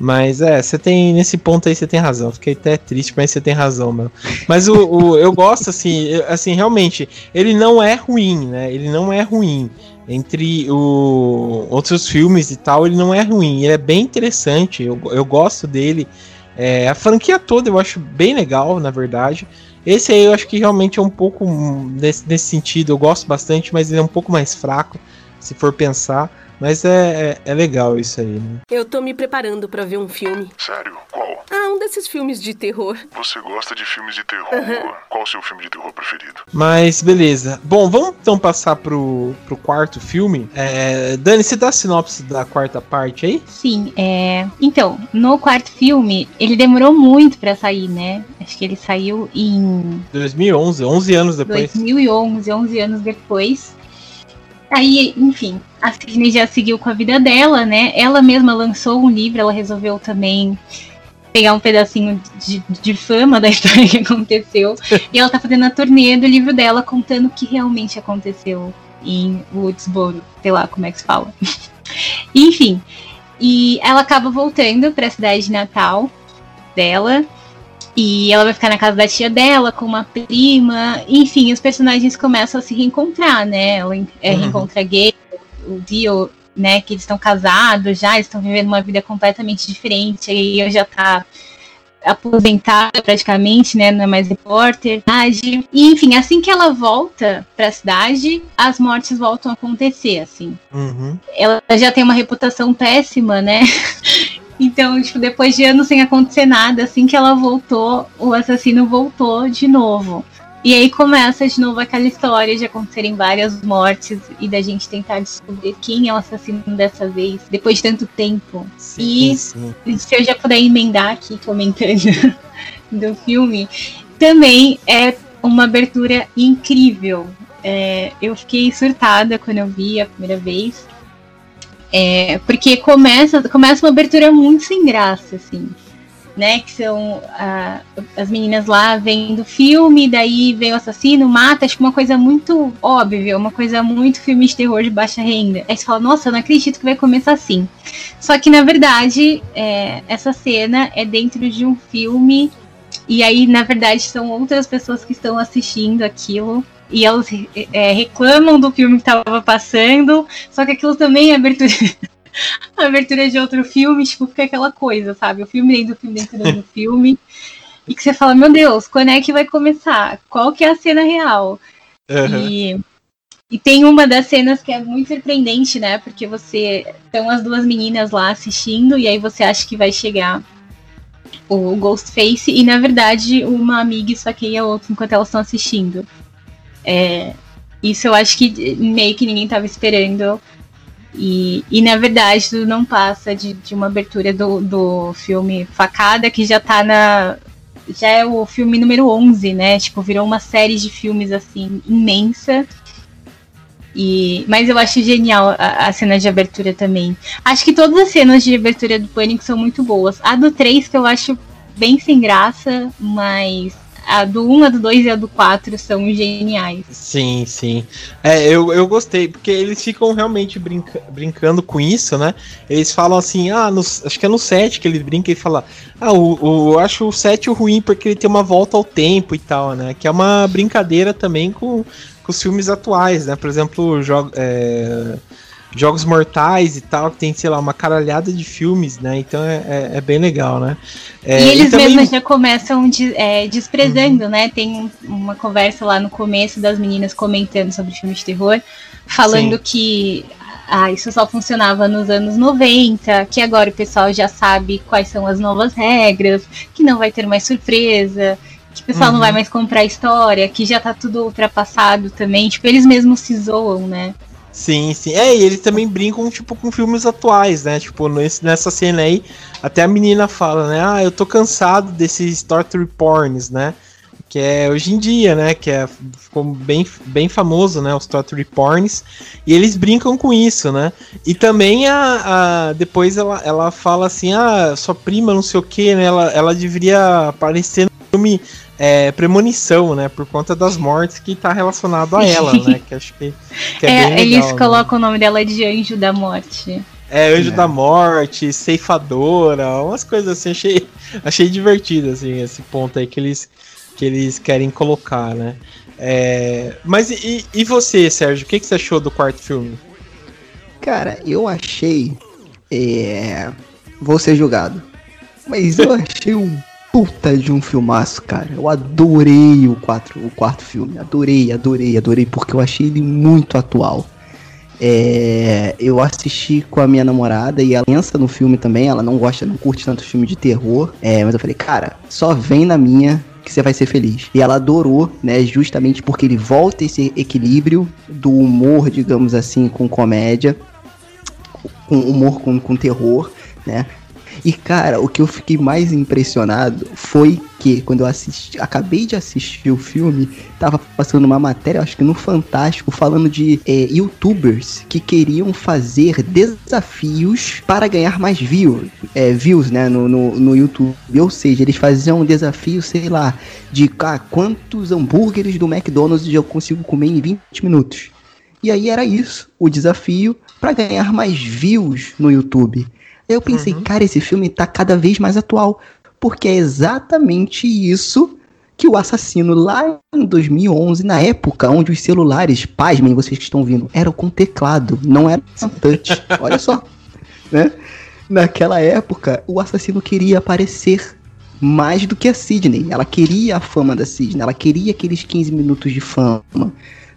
Mas é, você tem. Nesse ponto aí você tem razão. Fiquei até triste, mas você tem razão, mano. Mas o, o eu gosto, assim, assim, realmente, ele não é ruim, né? Ele não é ruim. Entre o, outros filmes e tal, ele não é ruim. Ele é bem interessante. Eu, eu gosto dele. É, a franquia toda eu acho bem legal, na verdade. Esse aí eu acho que realmente é um pouco nesse, nesse sentido. Eu gosto bastante, mas ele é um pouco mais fraco, se for pensar. Mas é, é, é, legal isso aí, né? Eu tô me preparando para ver um filme. Sério? Qual? Ah, um desses filmes de terror. Você gosta de filmes de terror? Uhum. Qual o seu filme de terror preferido? Mas beleza. Bom, vamos então passar pro, pro quarto filme. É, Dani, você dá a sinopse da quarta parte aí? Sim, é. Então, no quarto filme, ele demorou muito para sair, né? Acho que ele saiu em. 2011, 11 anos depois. 2011, 11 anos depois. Aí, enfim, a Sidney já seguiu com a vida dela, né? Ela mesma lançou um livro, ela resolveu também pegar um pedacinho de, de fama da história que aconteceu. e ela tá fazendo a turnê do livro dela, contando o que realmente aconteceu em Woodsboro, sei lá como é que se fala. Enfim, e ela acaba voltando para a cidade de Natal dela e ela vai ficar na casa da tia dela com uma prima. Enfim, os personagens começam a se reencontrar, né? Ela é, uhum. reencontra gay, o Dio, né? Que eles estão casados já, eles estão vivendo uma vida completamente diferente. E eu já tá aposentada praticamente, né? Não é mais repórter. E, enfim, assim que ela volta para a cidade, as mortes voltam a acontecer, assim. Uhum. Ela já tem uma reputação péssima, né? Então, tipo, depois de anos sem acontecer nada, assim que ela voltou, o assassino voltou de novo. E aí começa de novo aquela história de acontecerem várias mortes e da gente tentar descobrir quem é o assassino dessa vez, depois de tanto tempo. Sim, e sim. se eu já puder emendar aqui comentando do filme, também é uma abertura incrível. É, eu fiquei surtada quando eu vi a primeira vez. É, porque começa, começa uma abertura muito sem graça, assim. né? Que são as meninas lá vendo filme, daí vem o assassino, mata, acho que uma coisa muito óbvia, uma coisa muito filme de terror de baixa renda. Aí você fala, nossa, eu não acredito que vai começar assim. Só que na verdade, é, essa cena é dentro de um filme, e aí, na verdade, são outras pessoas que estão assistindo aquilo e elas é, reclamam do filme que estava passando, só que aquilo também é abertura. abertura de outro filme, tipo, fica aquela coisa, sabe? O filme dentro do filme dentro do filme. E que você fala, meu Deus, quando é que vai começar? Qual que é a cena real? Uhum. E, e tem uma das cenas que é muito surpreendente, né? Porque você. Estão as duas meninas lá assistindo, e aí você acha que vai chegar o Ghostface, e na verdade uma amiga esfaqueia a outra enquanto elas estão assistindo. É, isso eu acho que meio que ninguém estava esperando. E, e na verdade não passa de, de uma abertura do, do filme Facada, que já tá na. Já é o filme número 11, né? Tipo, virou uma série de filmes assim, imensa. E, mas eu acho genial a, a, cena de abertura também. Acho que todas as cenas de abertura do Pânico são muito boas. A do 3 que eu acho bem sem graça, mas a do 1, a do 2 e a do 4 são geniais. Sim, sim. É, eu, eu gostei, porque eles ficam realmente brinca brincando com isso, né? Eles falam assim, ah, no, acho que é no 7 que eles brincam e falam, ah, o, o, eu acho o 7 ruim porque ele tem uma volta ao tempo e tal, né? Que é uma brincadeira também com, com os filmes atuais, né? Por exemplo, jogo. É Jogos Mortais e tal, que tem, sei lá, uma caralhada de filmes, né? Então é, é, é bem legal, né? É, e eles e também... mesmos já começam de, é, desprezando, uhum. né? Tem uma conversa lá no começo das meninas comentando sobre filmes de terror, falando Sim. que ah, isso só funcionava nos anos 90, que agora o pessoal já sabe quais são as novas regras, que não vai ter mais surpresa, que o pessoal uhum. não vai mais comprar história, que já tá tudo ultrapassado também. Tipo, eles mesmos se zoam, né? Sim, sim. É, e eles também brincam, tipo, com filmes atuais, né? Tipo, nesse, nessa cena aí, até a menina fala, né? Ah, eu tô cansado desses torture porns, né? Que é hoje em dia, né? Que é, ficou bem, bem famoso, né? Os torture porns. E eles brincam com isso, né? E também a, a depois ela, ela fala assim, ah, sua prima não sei o que, né? Ela, ela deveria aparecer no filme é, premonição, né? Por conta das mortes que tá relacionado a ela, né? Que acho que, que é, é legal, Eles né? colocam o nome dela de Anjo da Morte. É, Anjo é. da Morte, Ceifadora, umas coisas assim, achei, achei divertido, assim, esse ponto aí que eles, que eles querem colocar, né? É, mas e, e você, Sérgio, o que, que você achou do quarto filme? Cara, eu achei. É, vou ser julgado. Mas eu achei um puta de um filmaço, cara. Eu adorei o, quatro, o quarto filme. Adorei, adorei, adorei, porque eu achei ele muito atual. É, eu assisti com a minha namorada e ela pensa no filme também. Ela não gosta, não curte tanto filme de terror. É, mas eu falei, cara, só vem na minha que você vai ser feliz. E ela adorou, né? Justamente porque ele volta esse equilíbrio do humor, digamos assim, com comédia, com humor com, com terror, né? E cara, o que eu fiquei mais impressionado foi que quando eu assisti, acabei de assistir o filme, tava passando uma matéria, acho que no Fantástico, falando de é, youtubers que queriam fazer desafios para ganhar mais views, é, views né, no, no, no, YouTube. Ou seja, eles faziam um desafio, sei lá, de ah, quantos hambúrgueres do McDonald's eu consigo comer em 20 minutos. E aí era isso, o desafio para ganhar mais views no YouTube. Eu pensei, uhum. cara, esse filme tá cada vez mais atual. Porque é exatamente isso que o assassino lá em 2011, na época onde os celulares, pasmem vocês que estão vindo, eram com teclado, não era touch. Olha só, né? Naquela época, o assassino queria aparecer mais do que a Sidney. Ela queria a fama da Sidney, ela queria aqueles 15 minutos de fama,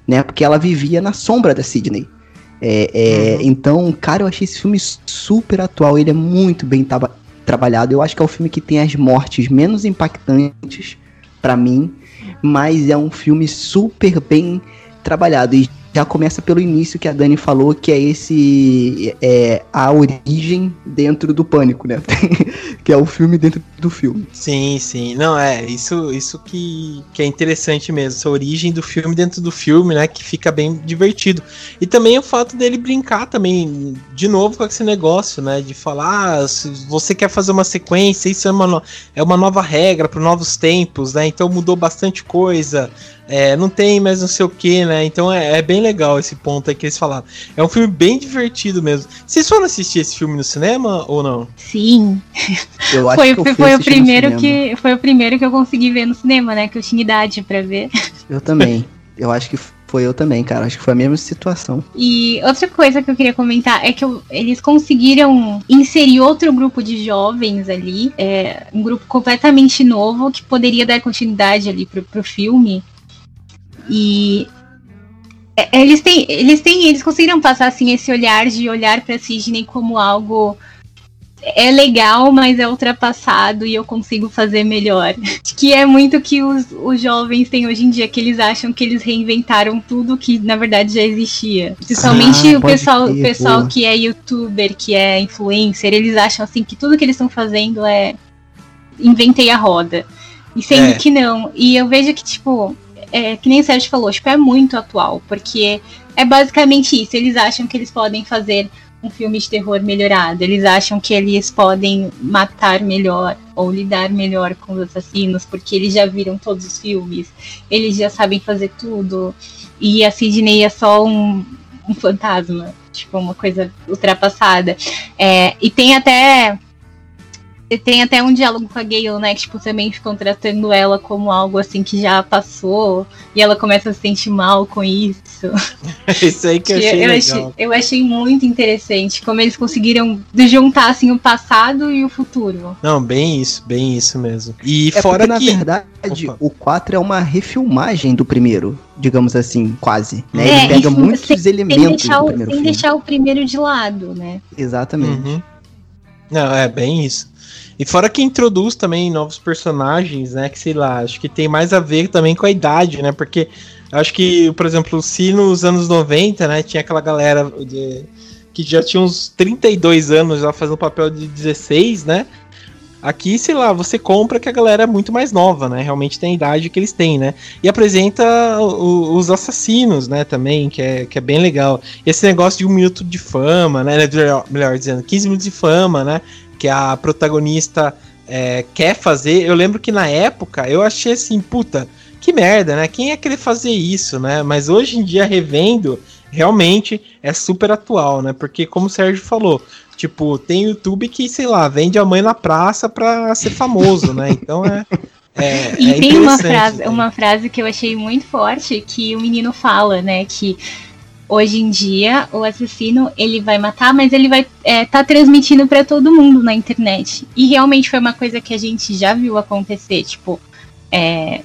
né? Porque ela vivia na sombra da Sidney. É, é, uhum. Então, cara, eu achei esse filme super atual. Ele é muito bem trabalhado. Eu acho que é o filme que tem as mortes menos impactantes para mim, mas é um filme super bem trabalhado. E já começa pelo início que a Dani falou, que é esse é, a origem dentro do pânico, né? que é o filme dentro do filme. Sim, sim. Não, é, isso, isso que, que é interessante mesmo, essa origem do filme dentro do filme, né, que fica bem divertido. E também o fato dele brincar também, de novo, com esse negócio, né, de falar, ah, se você quer fazer uma sequência, isso é uma, no, é uma nova regra para novos tempos, né, então mudou bastante coisa, é, não tem mais não sei o que, né? Então é, é, bem legal esse ponto aí que eles falaram. É um filme bem divertido mesmo. Vocês foram assistir esse filme no cinema ou não? Sim. Eu acho foi, que eu foi o primeiro que foi o primeiro que eu consegui ver no cinema, né? Que eu tinha idade para ver. Eu também. Eu acho que foi eu também, cara. Acho que foi a mesma situação. E outra coisa que eu queria comentar é que eu, eles conseguiram inserir outro grupo de jovens ali, é, um grupo completamente novo que poderia dar continuidade ali pro, pro filme. E é, eles têm, eles têm, eles conseguiram passar assim esse olhar de olhar para Sidney como algo é legal, mas é ultrapassado e eu consigo fazer melhor. Que é muito que os, os jovens têm hoje em dia, que eles acham que eles reinventaram tudo que na verdade já existia. Principalmente ah, o pessoal, ter, pessoal que é youtuber, que é influencer, eles acham assim que tudo que eles estão fazendo é inventei a roda. E sendo é. que não. E eu vejo que, tipo, é, que nem o Sérgio falou, tipo, é muito atual, porque é basicamente isso. Eles acham que eles podem fazer um filme de terror melhorado. Eles acham que eles podem matar melhor ou lidar melhor com os assassinos, porque eles já viram todos os filmes, eles já sabem fazer tudo. E a Sidney é só um, um fantasma, tipo, uma coisa ultrapassada. É, e tem até tem até um diálogo com a Gale, né? Que, tipo, também ficam tratando ela como algo assim que já passou. E ela começa a se sentir mal com isso. isso aí que eu achei eu, legal. Achei, eu achei muito interessante como eles conseguiram juntar, assim, o passado e o futuro. Não, bem isso, bem isso mesmo. E é fora porque, que... na verdade, Opa. o 4 é uma refilmagem do primeiro, digamos assim, quase. Né? É, Ele pega muitos sem, elementos sem deixar, o, sem filme. deixar o primeiro de lado, né? Exatamente. Uhum. Não, é bem isso. E fora que introduz também novos personagens, né? Que sei lá, acho que tem mais a ver também com a idade, né? Porque acho que, por exemplo, se nos anos 90, né, tinha aquela galera de, que já tinha uns 32 anos já fazendo papel de 16, né? Aqui, sei lá, você compra que a galera é muito mais nova, né? Realmente tem a idade que eles têm, né? E apresenta o, os assassinos, né? Também, que é, que é bem legal. Esse negócio de um minuto de fama, né? Melhor, melhor dizendo, 15 minutos de fama, né? que a protagonista é, quer fazer. Eu lembro que na época eu achei assim, puta, que merda, né? Quem ia querer fazer isso, né? Mas hoje em dia, revendo, realmente é super atual, né? Porque, como o Sérgio falou, tipo, tem YouTube que, sei lá, vende a mãe na praça pra ser famoso, né? Então é. É, e é tem uma frase, né? uma frase que eu achei muito forte que o menino fala, né? Que hoje em dia o assassino ele vai matar, mas ele vai estar é, tá transmitindo para todo mundo na internet. E realmente foi uma coisa que a gente já viu acontecer, tipo, é,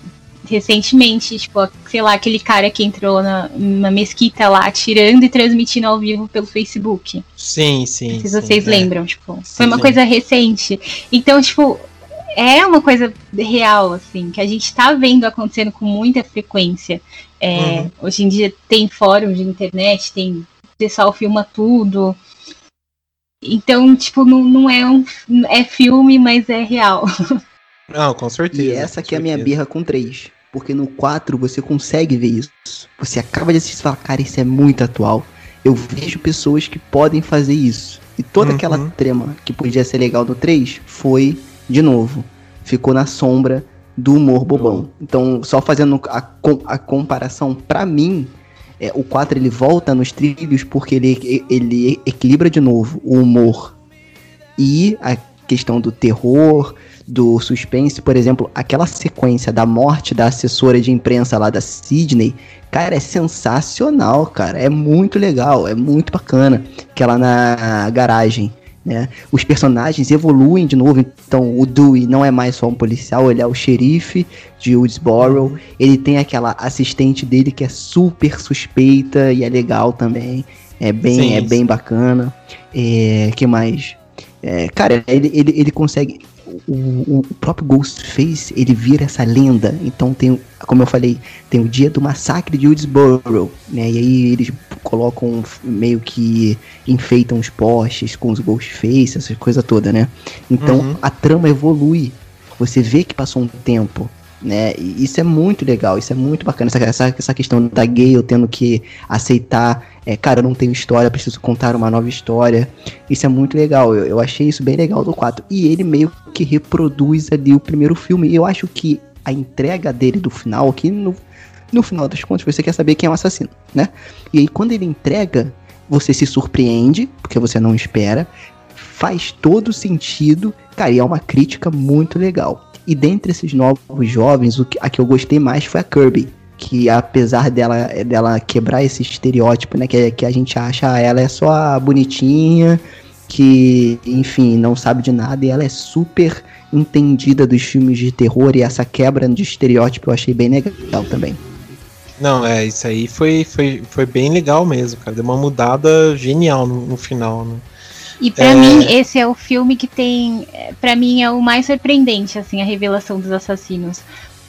recentemente, tipo, sei lá, aquele cara que entrou na, na mesquita lá atirando e transmitindo ao vivo pelo Facebook. Sim, sim. Não sei se vocês sim, é. lembram, tipo, sim, foi uma sim. coisa recente. Então, tipo, é uma coisa real, assim, que a gente tá vendo acontecendo com muita frequência. É, uhum. Hoje em dia tem fórum de internet, tem o pessoal filma tudo. Então, tipo, não, não é um é filme, mas é real. Não, com certeza. E essa aqui é a minha birra com 3. Porque no 4 você consegue ver isso. Você acaba de assistir e fala, cara, isso é muito atual. Eu vejo pessoas que podem fazer isso. E toda uhum. aquela trema que podia ser legal no 3 foi, de novo, ficou na sombra do humor bobão. Então, só fazendo a, a comparação, para mim, é, o 4 ele volta nos trilhos porque ele, ele equilibra de novo o humor e a questão do terror, do suspense, por exemplo, aquela sequência da morte da assessora de imprensa lá da Sydney, cara, é sensacional, cara, é muito legal, é muito bacana, que ela na garagem né? Os personagens evoluem de novo, então o Dewey não é mais só um policial, ele é o xerife de Woodsboro. Ele tem aquela assistente dele que é super suspeita e é legal também. É bem, sim, é bem bacana. É, que mais? É, cara, ele, ele, ele consegue o, o, próprio Ghostface, ele vira essa lenda. Então tem, como eu falei, tem o dia do massacre de Woodsboro, né? E aí eles colocam meio que enfeitam os postes com os Ghostface, essa coisa toda, né? Então uhum. a trama evolui Você vê que passou um tempo, né? E isso é muito legal, isso é muito bacana. Essa, essa, essa questão da Gale tendo que aceitar, é, cara, eu não tenho história, preciso contar uma nova história. Isso é muito legal, eu, eu achei isso bem legal do 4. E ele meio que reproduz ali o primeiro filme. E eu acho que a entrega dele do final, aqui no, no final das contas, você quer saber quem é o assassino, né? E aí quando ele entrega, você se surpreende, porque você não espera. Faz todo sentido, cara, e é uma crítica muito legal. E dentre esses novos jovens, o que, a que eu gostei mais foi a Kirby. Que apesar dela, dela quebrar esse estereótipo, né? Que, que a gente acha ah, ela é só a bonitinha, que, enfim, não sabe de nada, e ela é super entendida dos filmes de terror, e essa quebra de estereótipo eu achei bem legal também. Não, é, isso aí foi, foi, foi bem legal mesmo, cara. Deu uma mudada genial no, no final, né? E para é... mim, esse é o filme que tem. para mim, é o mais surpreendente, assim, a revelação dos assassinos.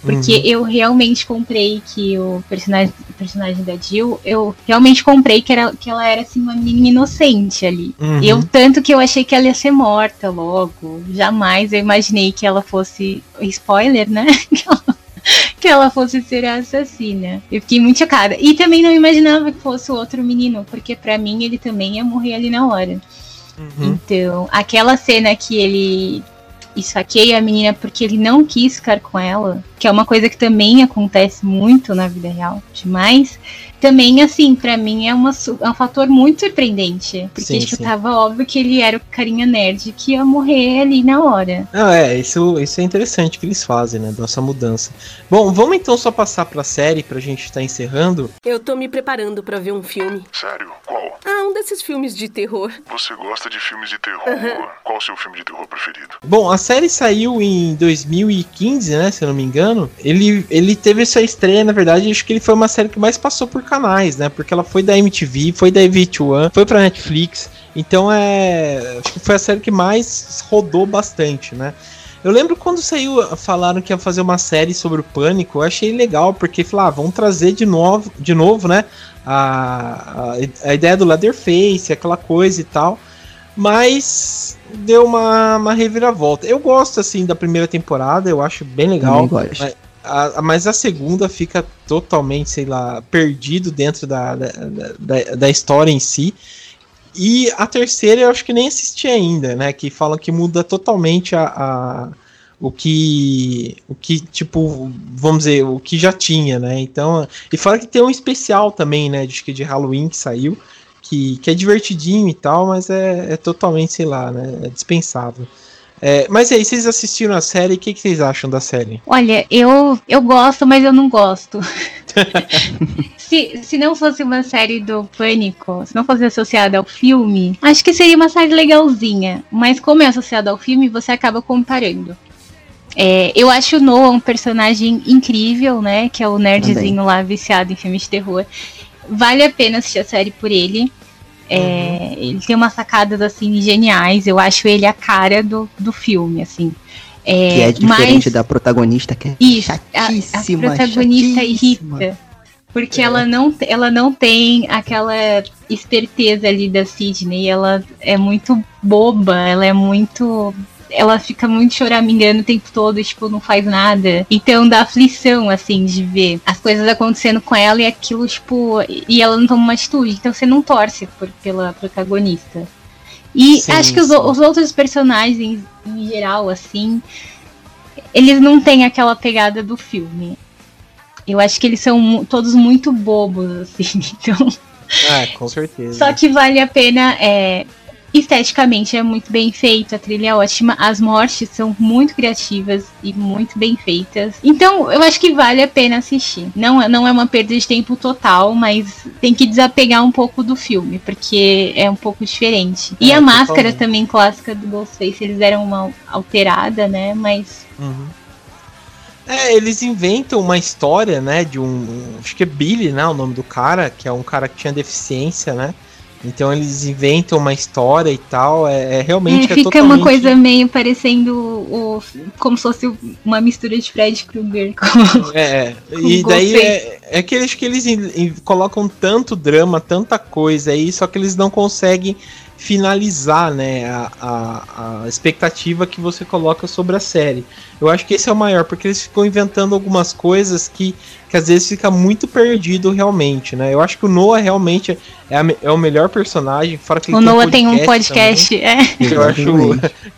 Porque uhum. eu realmente comprei que o personagem, o personagem da Jill, eu realmente comprei que, era, que ela era assim uma menina inocente ali. Uhum. Eu tanto que eu achei que ela ia ser morta logo. Jamais eu imaginei que ela fosse spoiler, né? que ela fosse ser a assassina. Eu fiquei muito chocada. E também não imaginava que fosse o outro menino, porque para mim ele também ia morrer ali na hora. Uhum. Então, aquela cena que ele esfaqueia a menina porque ele não quis ficar com ela, que é uma coisa que também acontece muito na vida real, demais também, assim, para mim é, uma, é um fator muito surpreendente. Porque sim, tipo, sim. tava óbvio que ele era o carinha nerd que ia morrer ali na hora. Ah, é, isso, isso é interessante que eles fazem, né? Dessa mudança. Bom, vamos então só passar pra série pra gente estar tá encerrando. Eu tô me preparando para ver um filme. Sério? Qual? Ah, um desses filmes de terror. Você gosta de filmes de terror? Uhum. Qual o seu filme de terror preferido? Bom, a série saiu em 2015, né? Se eu não me engano. Ele, ele teve essa estreia, na verdade, acho que ele foi uma série que mais passou por canais, né? Porque ela foi da MTV, foi da VH1, foi pra Netflix. Então é. Acho que foi a série que mais rodou bastante, né? Eu lembro quando saiu, falaram que ia fazer uma série sobre o pânico, eu achei legal, porque falaram, ah, vamos trazer de novo, de novo, né? A, a, a ideia do Leatherface, aquela coisa e tal. Mas deu uma, uma reviravolta. Eu gosto, assim, da primeira temporada, eu acho bem legal. Mas, a, mas a segunda fica totalmente, sei lá, perdido dentro da, da, da, da, história em si. E a terceira eu acho que nem assisti ainda, né? Que fala que muda totalmente a, a o que o que tipo vamos dizer o que já tinha né então e fala que tem um especial também né de que de Halloween que saiu que, que é divertidinho e tal mas é, é totalmente sei lá né é dispensável é, mas aí, vocês assistiram a série, o que, que, vocês acham da série? Olha, eu, eu gosto, mas eu não gosto. se, se não fosse uma série do Pânico, se não fosse associada ao filme, acho que seria uma série legalzinha. Mas como é associada ao filme, você acaba comparando. É, eu acho o Noah um personagem incrível, né? Que é o nerdzinho Também. lá viciado em filmes de terror. Vale a pena assistir a série por ele. É. Ele tem umas sacadas assim geniais. Eu acho ele a cara do, do filme, assim. É, que é diferente mas... da protagonista, que é Isso, chatíssima. A, a protagonista chatíssima. irrita. Porque é. ela, não, ela não tem aquela esperteza ali da Sidney. Ela é muito boba, ela é muito ela fica muito choramingando o tempo todo, tipo, não faz nada. Então dá aflição, assim, de ver as coisas acontecendo com ela e aquilo, tipo, e ela não toma uma atitude. Então você não torce por, pela protagonista. E sim, acho que os, os, outros personagens, em geral, assim, eles não têm aquela pegada do filme. Eu acho que eles são todos muito bobos, assim, então. Ah, com certeza. Só que vale a pena é, Esteticamente é muito bem feito, a trilha é ótima, as mortes são muito criativas e muito bem feitas. Então, eu acho que vale a pena assistir. Não, não é uma perda de tempo total, mas tem que desapegar um pouco do filme, porque é um pouco diferente. E é, a máscara também clássica do Ghostface, eles deram uma alterada, né? Mas. Uhum. É, eles inventam uma história, né, de um, acho que é Billy, né, o nome do cara, que é um cara que tinha deficiência, né? Então eles inventam uma história e tal, é, é realmente. É, fica totalmente... uma coisa meio parecendo o, como se fosse uma mistura de Fred Krueger com. É, com e daí é, é que eles, que eles colocam tanto drama, tanta coisa aí, só que eles não conseguem finalizar, né, a, a, a expectativa que você coloca sobre a série. Eu acho que esse é o maior, porque eles ficam inventando algumas coisas que, que às vezes fica muito perdido realmente, né? Eu acho que o Noah realmente é, a é o melhor personagem, fora que ele O tem Noah tem um também. podcast. É. Que eu acho,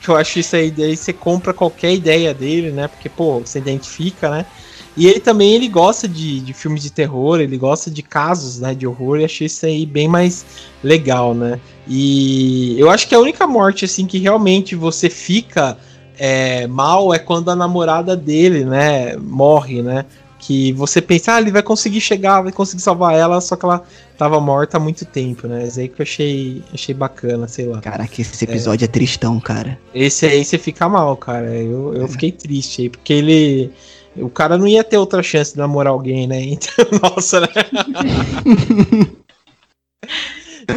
que eu acho isso aí, daí você compra qualquer ideia dele, né? Porque, pô, você identifica, né? E ele também ele gosta de, de filmes de terror, ele gosta de casos né, de horror, e achei isso aí bem mais legal, né? E eu acho que a única morte, assim, que realmente você fica é, mal é quando a namorada dele, né, morre, né? Que você pensa, ah, ele vai conseguir chegar, vai conseguir salvar ela, só que ela tava morta há muito tempo, né? Isso aí que eu achei, achei bacana, sei lá. Caraca, esse episódio é, tristão, cara. Esse aí você fica mal, cara. Eu, eu fiquei triste aí, porque ele. O cara não ia ter outra chance de namorar alguém, né? Então, nossa, né?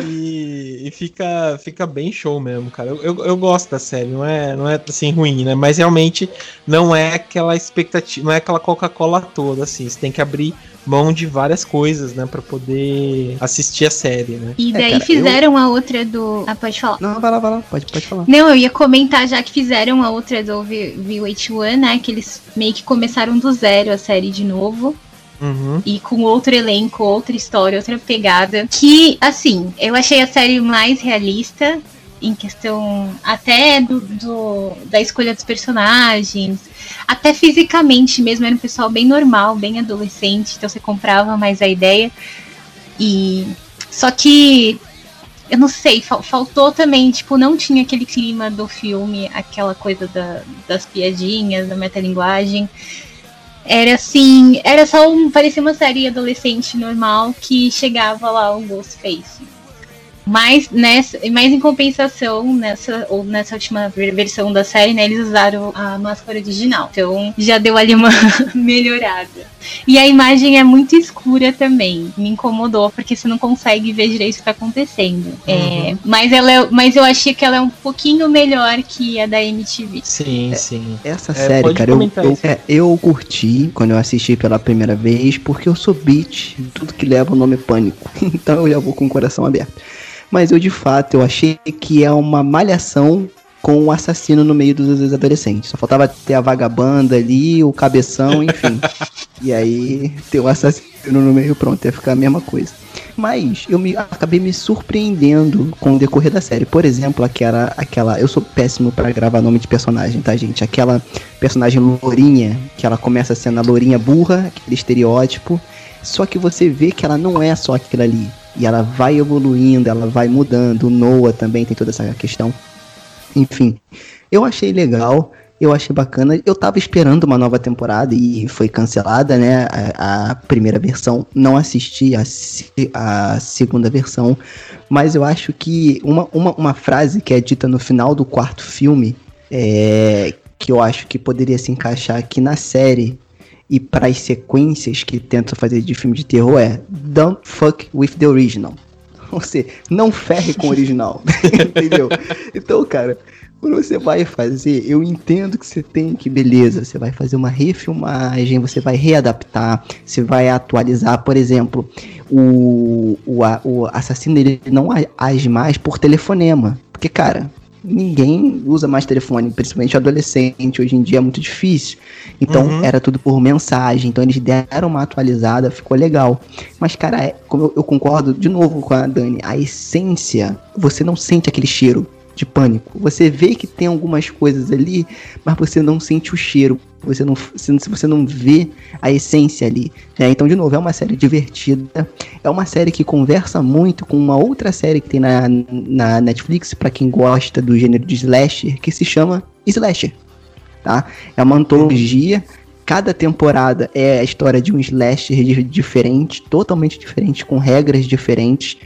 E, e fica, fica bem show mesmo, cara. Eu, eu, eu gosto da série, não é, não é assim ruim, né? Mas realmente não é aquela expectativa, não é aquela Coca-Cola toda, assim. Você tem que abrir mão de várias coisas, né? Pra poder assistir a série, né? E É, daí cara, fizeram a outra do. Ah, pode falar. Não, vai lá, vai lá, pode, pode falar. Não, eu ia comentar já que fizeram a outra do V- VH1, né? Que eles meio que começaram do zero a série de novo. Uhum. E com outro elenco, outra história, outra pegada. Que, assim, eu achei a série mais realista. Em questão até do, do- da escolha dos personagens. Até fisicamente mesmo, era um pessoal bem normal, bem adolescente. Então você comprava mais a ideia. E. Só que eu não sei, fal- faltou também, tipo, não tinha aquele clima do filme, aquela coisa da- das piadinhas, da metalinguagem. Era assim, era só um, parecia uma série adolescente normal que chegava lá o Ghostface. Mas, nessa, mas em compensação, nessa, ou nessa última ver- versão da série, né, eles usaram a máscara original. Então já deu ali uma melhorada. E a imagem é muito escura também. Me incomodou, porque você não consegue ver direito o que tá acontecendo. É, mas, ela é- mas eu achei que ela é um pouquinho melhor que a da MTV. Sim, sim. Essa É, série, cara, eu, eu, é, eu curti quando eu assisti pela primeira vez, porque eu sou beat, tudo que leva o nome é pânico. Então eu já vou com o coração aberto. Mas eu, de fato, eu achei que é uma malhação com o assassino no meio dos, adolescentes. Só faltava ter a vagabanda ali, o cabeção, enfim. e aí, ter o assassino no meio, pronto, ia ficar a mesma coisa. Mas eu me, acabei me surpreendendo com o decorrer da série. Por exemplo, aquela. aquela eu sou péssimo pra gravar nome de personagem, tá, gente? Aquela personagem lourinha, que ela começa sendo a lourinha burra, aquele estereótipo. Só que você vê que ela não é só aquilo ali. E ela vai evoluindo, ela vai mudando. O Noah também tem toda essa questão. Enfim, eu achei legal, eu achei bacana. Eu tava esperando uma nova temporada e foi cancelada, né? A, a primeira versão. Não assisti a, a segunda versão. Mas eu acho que uma, uma, uma frase que é dita no final do quarto filme, é, que eu acho que poderia se encaixar aqui na série e para as sequências que tentam fazer de filme de terror é Don't fuck with the original. Ou seja, não ferre com o original. Entendeu? Então, cara, quando você vai fazer, eu entendo que você tem que, beleza, você vai fazer uma refilmagem, você vai readaptar, você vai atualizar, por exemplo, o, o, o assassino ele não age mais por telefonema. Porque, cara, ninguém usa mais telefone, principalmente adolescente, hoje em dia é muito difícil. Então Uhum. era tudo por mensagem, então eles deram uma atualizada, ficou legal. Mas, cara, é, como eu, eu concordo de novo com a Dani, a essência, você não sente aquele cheiro de pânico. Você vê que tem algumas coisas ali, mas você não sente o cheiro. Você não, você não- você não vê a essência ali. né? Então, de novo, é uma série divertida. É uma série que conversa muito com uma outra série que tem na, na Netflix, pra quem gosta do gênero de slasher, que se chama Slasher. Tá? É uma antologia. Cada temporada é a história de um slasher di- diferente, totalmente diferente, com regras diferentes.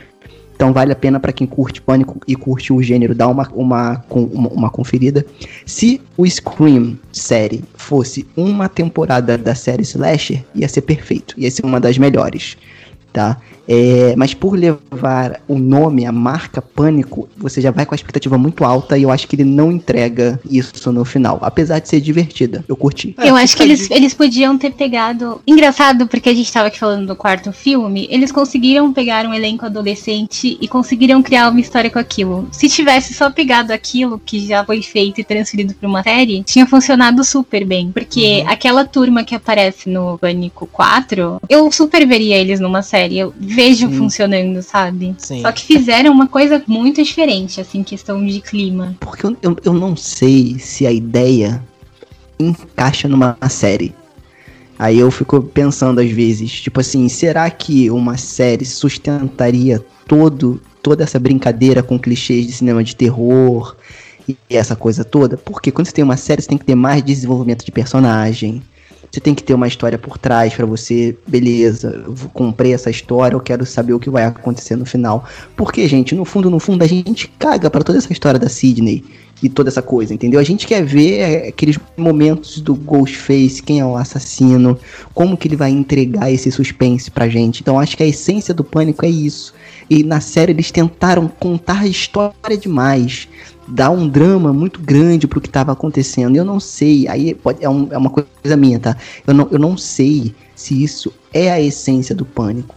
Então vale a pena pra quem curte Pânico e curte o gênero dar uma, uma, uma, uma conferida. Se o Scream série fosse uma temporada da série Slasher, ia ser perfeito. Ia ser uma das melhores. tá? É, mas por levar o nome, a marca Pânico, você já vai com a expectativa muito alta e eu acho que ele não entrega isso no final. Apesar de ser divertida. Eu curti. eu acho que eles, eles podiam ter pegado. Engraçado, porque a gente tava aqui falando do quarto filme, eles conseguiram pegar um elenco adolescente e conseguiram criar uma história com aquilo. Se tivesse só pegado aquilo que já foi feito e transferido pra uma série, tinha funcionado super bem. Porque uhum. aquela turma que aparece no Pânico 4, eu super veria eles numa série. Eu vejo Sim. funcionando, sabe? Sim. Só que fizeram uma coisa muito diferente, assim, questão de clima. Porque eu, eu, eu não sei se a ideia encaixa numa série. Aí eu fico pensando às vezes, tipo assim, será que uma série sustentaria todo toda essa brincadeira com clichês de cinema de terror e essa coisa toda? Porque quando você tem uma série, você tem que ter mais desenvolvimento de personagem, você tem que ter uma história por trás para você, beleza, comprei essa história, eu quero saber o que vai acontecer no final. Porque, gente, no fundo, no fundo, a gente caga para toda essa história da Sidney e toda essa coisa, entendeu? A gente quer ver aqueles momentos do Ghostface, quem é o assassino, como que ele vai entregar esse suspense pra gente. Então acho que a essência do pânico é isso. E na série eles tentaram contar a história demais dá um drama muito grande pro que tava acontecendo. Eu não sei, aí pode, é, um, é uma coisa minha, tá? Eu não, eu não sei se isso é a essência do pânico.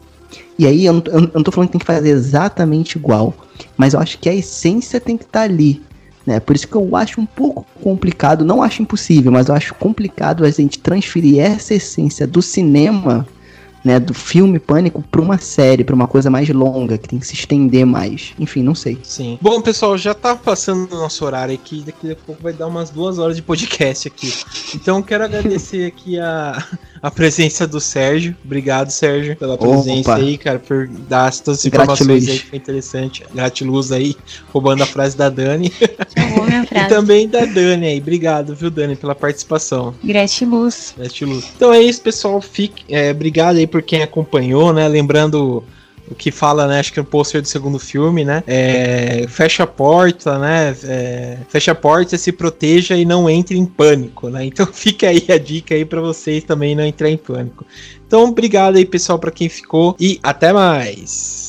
E aí eu não, eu não tô falando que tem que fazer exatamente igual, mas eu acho que a essência tem que estar tá ali. Né? Por isso que eu acho um pouco complicado, não acho impossível, mas eu acho complicado a gente transferir essa essência do cinema né, do filme Pânico para uma série, para uma coisa mais longa, que tem que se estender mais. Enfim, não sei. Sim. Bom, pessoal, já tá passando o nosso horário aqui, daqui a pouco vai dar umas duas horas de podcast aqui. Então, quero agradecer aqui a, a presença do Sérgio. Obrigado, Sérgio, pela presença Opa. aí, cara, por dar todas as informações Gratiluz. aí, que foi interessante. Gratiluz aí, roubando a frase da Dani. e também da Dani aí. Obrigado, viu, Dani, pela participação. Gratiluz. Gratiluz. Então é isso, pessoal. Fique, é, obrigado aí por quem acompanhou, né? Lembrando o que fala, né? Acho que é o pôster do segundo filme, né? É, fecha a porta, né? É, fecha a porta, se proteja e não entre em pânico, né? Então fica aí a dica aí para vocês também não entrar em pânico. Então, obrigado aí, pessoal, para quem ficou e até mais.